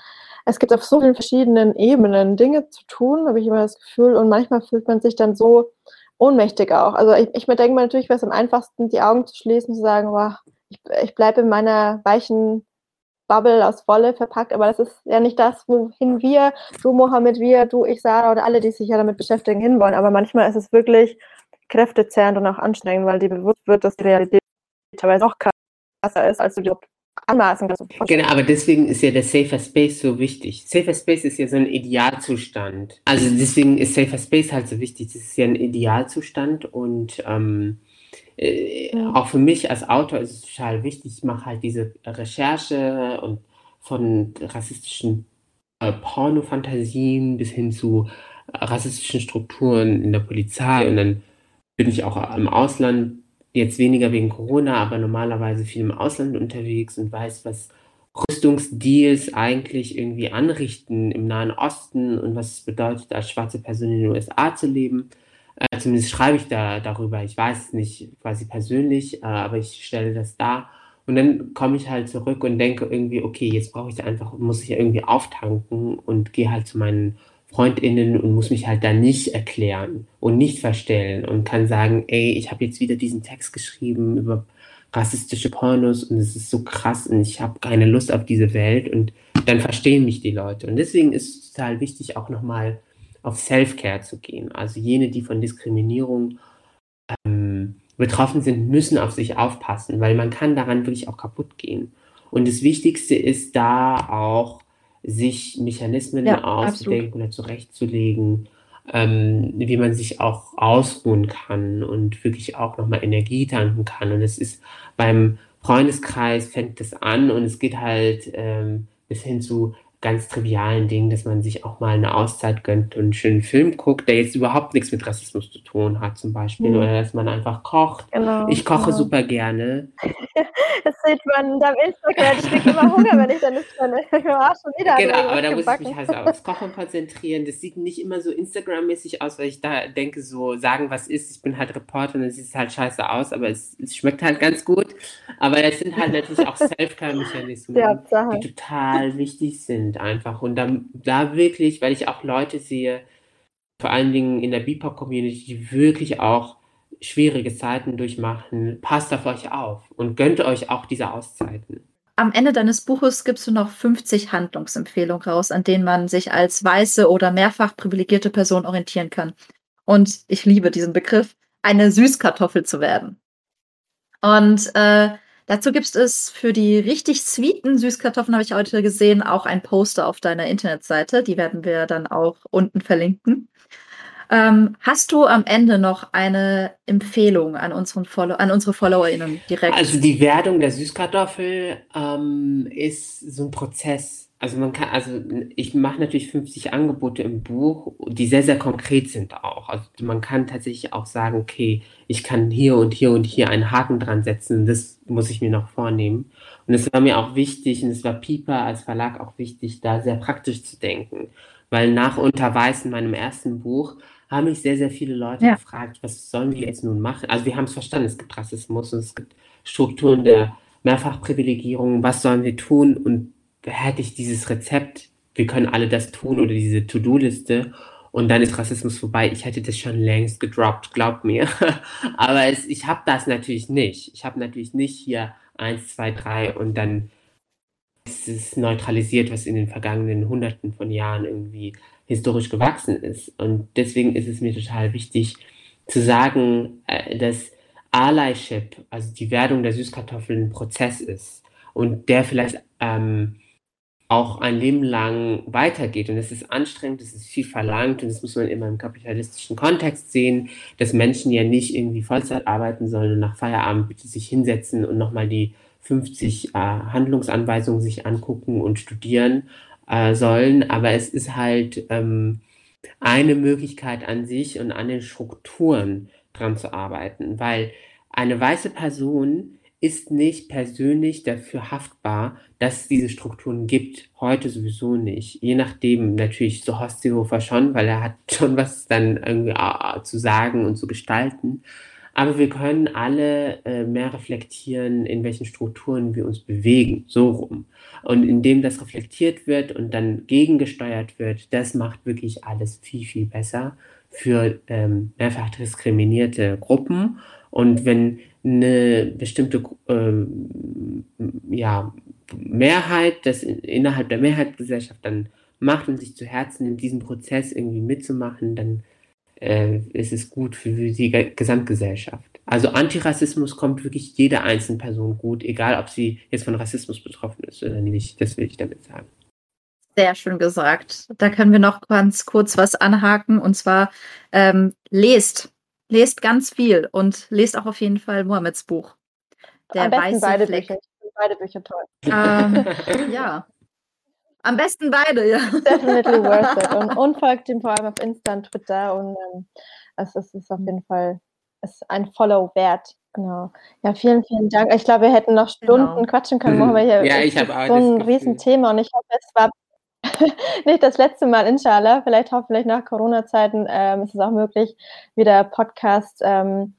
Es gibt auf so vielen verschiedenen Ebenen Dinge zu tun, habe ich immer das Gefühl, und manchmal fühlt man sich dann so ohnmächtig auch. Also ich, ich denke mal natürlich wäre es am einfachsten, die Augen zu schließen, zu sagen, boah, ich, ich bleibe in meiner weichen Bubble aus Wolle verpackt, aber das ist ja nicht das, wohin wir, du Mohammed, wir, du, ich, Sarah oder alle, die sich ja damit beschäftigen, hinwollen. Aber manchmal ist es wirklich kräftezehrend und auch anstrengend, weil dir bewusst wird, dass die Realität teilweise noch krasser ist, als du dir anmaßen kannst. Genau, aber deswegen ist ja der Safer Space so wichtig. Safer Space ist ja so ein Idealzustand. Also deswegen ist Safer Space halt so wichtig. Das ist ja ein Idealzustand und ähm, äh, ja. auch für mich als Autor ist es total wichtig. Ich mache halt diese Recherche und von rassistischen äh, Pornofantasien bis hin zu rassistischen Strukturen in der Polizei und dann bin ich auch im Ausland, jetzt weniger wegen Corona, aber normalerweise viel im Ausland unterwegs und weiß, was Rüstungsdeals eigentlich irgendwie anrichten im Nahen Osten und was es bedeutet, als schwarze Person in den USA zu leben. Äh, zumindest schreibe ich da darüber. Ich weiß es nicht quasi persönlich, äh, aber ich stelle das dar. Und dann komme ich halt zurück und denke irgendwie, okay, jetzt brauche ich einfach, muss ich irgendwie auftanken und gehe halt zu meinen FreundInnen und muss mich halt da nicht erklären und nicht verstellen und kann sagen, ey, ich habe jetzt wieder diesen Text geschrieben über rassistische Pornos und es ist so krass und ich habe keine Lust auf diese Welt und dann verstehen mich die Leute. Und deswegen ist es total wichtig, auch nochmal auf Self-Care zu gehen. Also jene, die von Diskriminierung ähm, betroffen sind, müssen auf sich aufpassen, weil man kann daran wirklich auch kaputt gehen. Und das Wichtigste ist da auch, sich Mechanismen ja, auszudenken oder zurechtzulegen, ähm, wie man sich auch ausruhen kann und wirklich auch nochmal Energie tanken kann. Und es ist beim Freundeskreis fängt das an und es geht halt ähm, bis hin zu ganz trivialen Dingen, dass man sich auch mal eine Auszeit gönnt und einen schönen Film guckt, der jetzt überhaupt nichts mit Rassismus zu tun hat, zum Beispiel. Mhm. Oder dass man einfach kocht. Genau, ich koche genau. super gerne. das sieht man da Instagram. Ich kriege immer Hunger, wenn ich dann nicht meine ah, schon wieder Genau, aber da muss ich mich halt aufs Kochen konzentrieren. Das sieht nicht immer so Instagram-mäßig aus, weil ich da denke, so sagen, was ist. Ich bin halt Reporter und es sieht halt scheiße aus, aber es, es schmeckt halt ganz gut. Aber es sind halt natürlich auch Self-Care-Mechanismen, die total wichtig sind sind einfach. Und dann, da wirklich, weil ich auch Leute sehe, vor allen Dingen in der BIPOC-Community, die wirklich auch schwierige Zeiten durchmachen, passt auf euch auf und gönnt euch auch diese Auszeiten. Am Ende deines Buches gibst du noch 50 Handlungsempfehlungen raus, an denen man sich als weiße oder mehrfach privilegierte Person orientieren kann. Und ich liebe diesen Begriff, eine Süßkartoffel zu werden. Und äh, Dazu gibt es für die richtig sweeten Süßkartoffeln, habe ich heute gesehen, auch ein Poster auf deiner Internetseite. Die werden wir dann auch unten verlinken. Ähm, hast du am Ende noch eine Empfehlung an, unseren Follow an unsere FollowerInnen direkt? Also die Werdung der Süßkartoffel ähm, ist so ein Prozess also man kann, also ich mache natürlich 50 Angebote im Buch, die sehr, sehr konkret sind auch. Also man kann tatsächlich auch sagen, okay, ich kann hier und hier und hier einen Haken dran setzen, das muss ich mir noch vornehmen. Und es war mir auch wichtig, und es war Pieper als Verlag auch wichtig, da sehr praktisch zu denken. Weil nach Unterweis in meinem ersten Buch haben mich sehr, sehr viele Leute ja. gefragt, was sollen wir jetzt nun machen? Also wir haben es verstanden, es gibt Rassismus und es gibt Strukturen der Mehrfachprivilegierung, was sollen wir tun? Und hätte ich dieses Rezept, wir können alle das tun oder diese To-Do-Liste und dann ist Rassismus vorbei. Ich hätte das schon längst gedroppt, glaubt mir. Aber es, ich habe das natürlich nicht. Ich habe natürlich nicht hier eins, zwei, drei und dann ist es neutralisiert, was in den vergangenen Hunderten von Jahren irgendwie historisch gewachsen ist. Und deswegen ist es mir total wichtig zu sagen, äh, dass Allyship, also die Werdung der Süßkartoffeln, ein Prozess ist und der vielleicht ähm, auch ein Leben lang weitergeht. Und es ist anstrengend, es ist viel verlangt und das muss man immer im kapitalistischen Kontext sehen, dass Menschen ja nicht irgendwie Vollzeit arbeiten sollen und nach Feierabend bitte sich hinsetzen und nochmal die 50 äh, Handlungsanweisungen sich angucken und studieren äh, sollen. Aber es ist halt ähm, eine Möglichkeit an sich und an den Strukturen dran zu arbeiten, weil eine weiße Person ist nicht persönlich dafür haftbar, dass es diese Strukturen gibt. Heute sowieso nicht. Je nachdem, natürlich so Horst Seehofer schon, weil er hat schon was dann irgendwie äh, zu sagen und zu gestalten. Aber wir können alle äh, mehr reflektieren, in welchen Strukturen wir uns bewegen, so rum. Und indem das reflektiert wird und dann gegengesteuert wird, das macht wirklich alles viel, viel besser für ähm, mehrfach diskriminierte Gruppen. Und wenn eine bestimmte ähm, ja, Mehrheit, das innerhalb der Mehrheitsgesellschaft dann macht und sich zu Herzen in diesem Prozess irgendwie mitzumachen, dann äh, ist es gut für die Gesamtgesellschaft. Also Antirassismus kommt wirklich jeder einzelnen Person gut, egal ob sie jetzt von Rassismus betroffen ist oder nicht. Das will ich damit sagen. Sehr schön gesagt. Da können wir noch ganz kurz was anhaken und zwar ähm, lest lest ganz viel und lest auch auf jeden Fall Mohammeds Buch. Der Am besten beide Fleck. Bücher. Beide Bücher toll. Ähm, ja. Am besten beide, ja. Definitely worth it. Und, und folgt ihm vor allem auf Insta und Twitter. Und ähm, es, es ist auf jeden Fall ist ein Follow wert. Genau. Ja, vielen, vielen Dank. Ich glaube, wir hätten noch Stunden genau. quatschen können. Mohammed, ja, ich habe so ein Riesenthema und ich hoffe, es war nicht das letzte Mal, inshallah. Vielleicht hoffentlich nach Corona-Zeiten ähm, ist es auch möglich, wieder Podcasts ähm,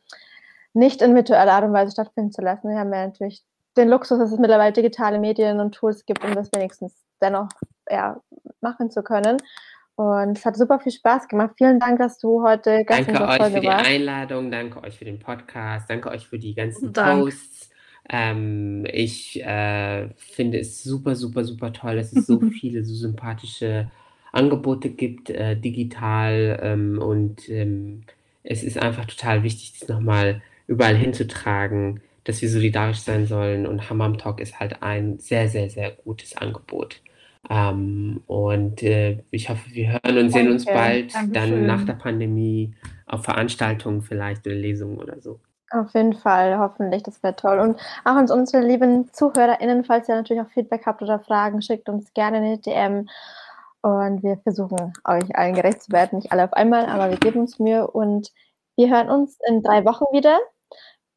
nicht in virtueller Art und Weise stattfinden zu lassen. Wir haben ja natürlich den Luxus, dass es mittlerweile digitale Medien und Tools gibt, um das wenigstens dennoch ja, machen zu können. Und es hat super viel Spaß gemacht. Vielen Dank, dass du heute Gast Danke euch für die warst. Einladung, danke euch für den Podcast, danke euch für die ganzen Dank. Posts. Ähm, ich äh, finde es super, super, super toll, dass es so viele so sympathische Angebote gibt, äh, digital. Ähm, und ähm, es ist einfach total wichtig, das nochmal überall hinzutragen, dass wir solidarisch sein sollen. Und Hammam Talk ist halt ein sehr, sehr, sehr gutes Angebot. Ähm, und äh, ich hoffe, wir hören und sehen uns bald Dankeschön. dann nach der Pandemie auf Veranstaltungen vielleicht oder Lesungen oder so. Auf jeden Fall, hoffentlich, das wäre toll. Und auch an unsere lieben ZuhörerInnen, falls ihr natürlich auch Feedback habt oder Fragen, schickt uns gerne eine DM. Und wir versuchen, euch allen gerecht zu werden. Nicht alle auf einmal, aber wir geben uns Mühe. Und wir hören uns in drei Wochen wieder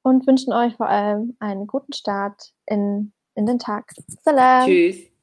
und wünschen euch vor allem einen guten Start in, in den Tag. Salam. Tschüss.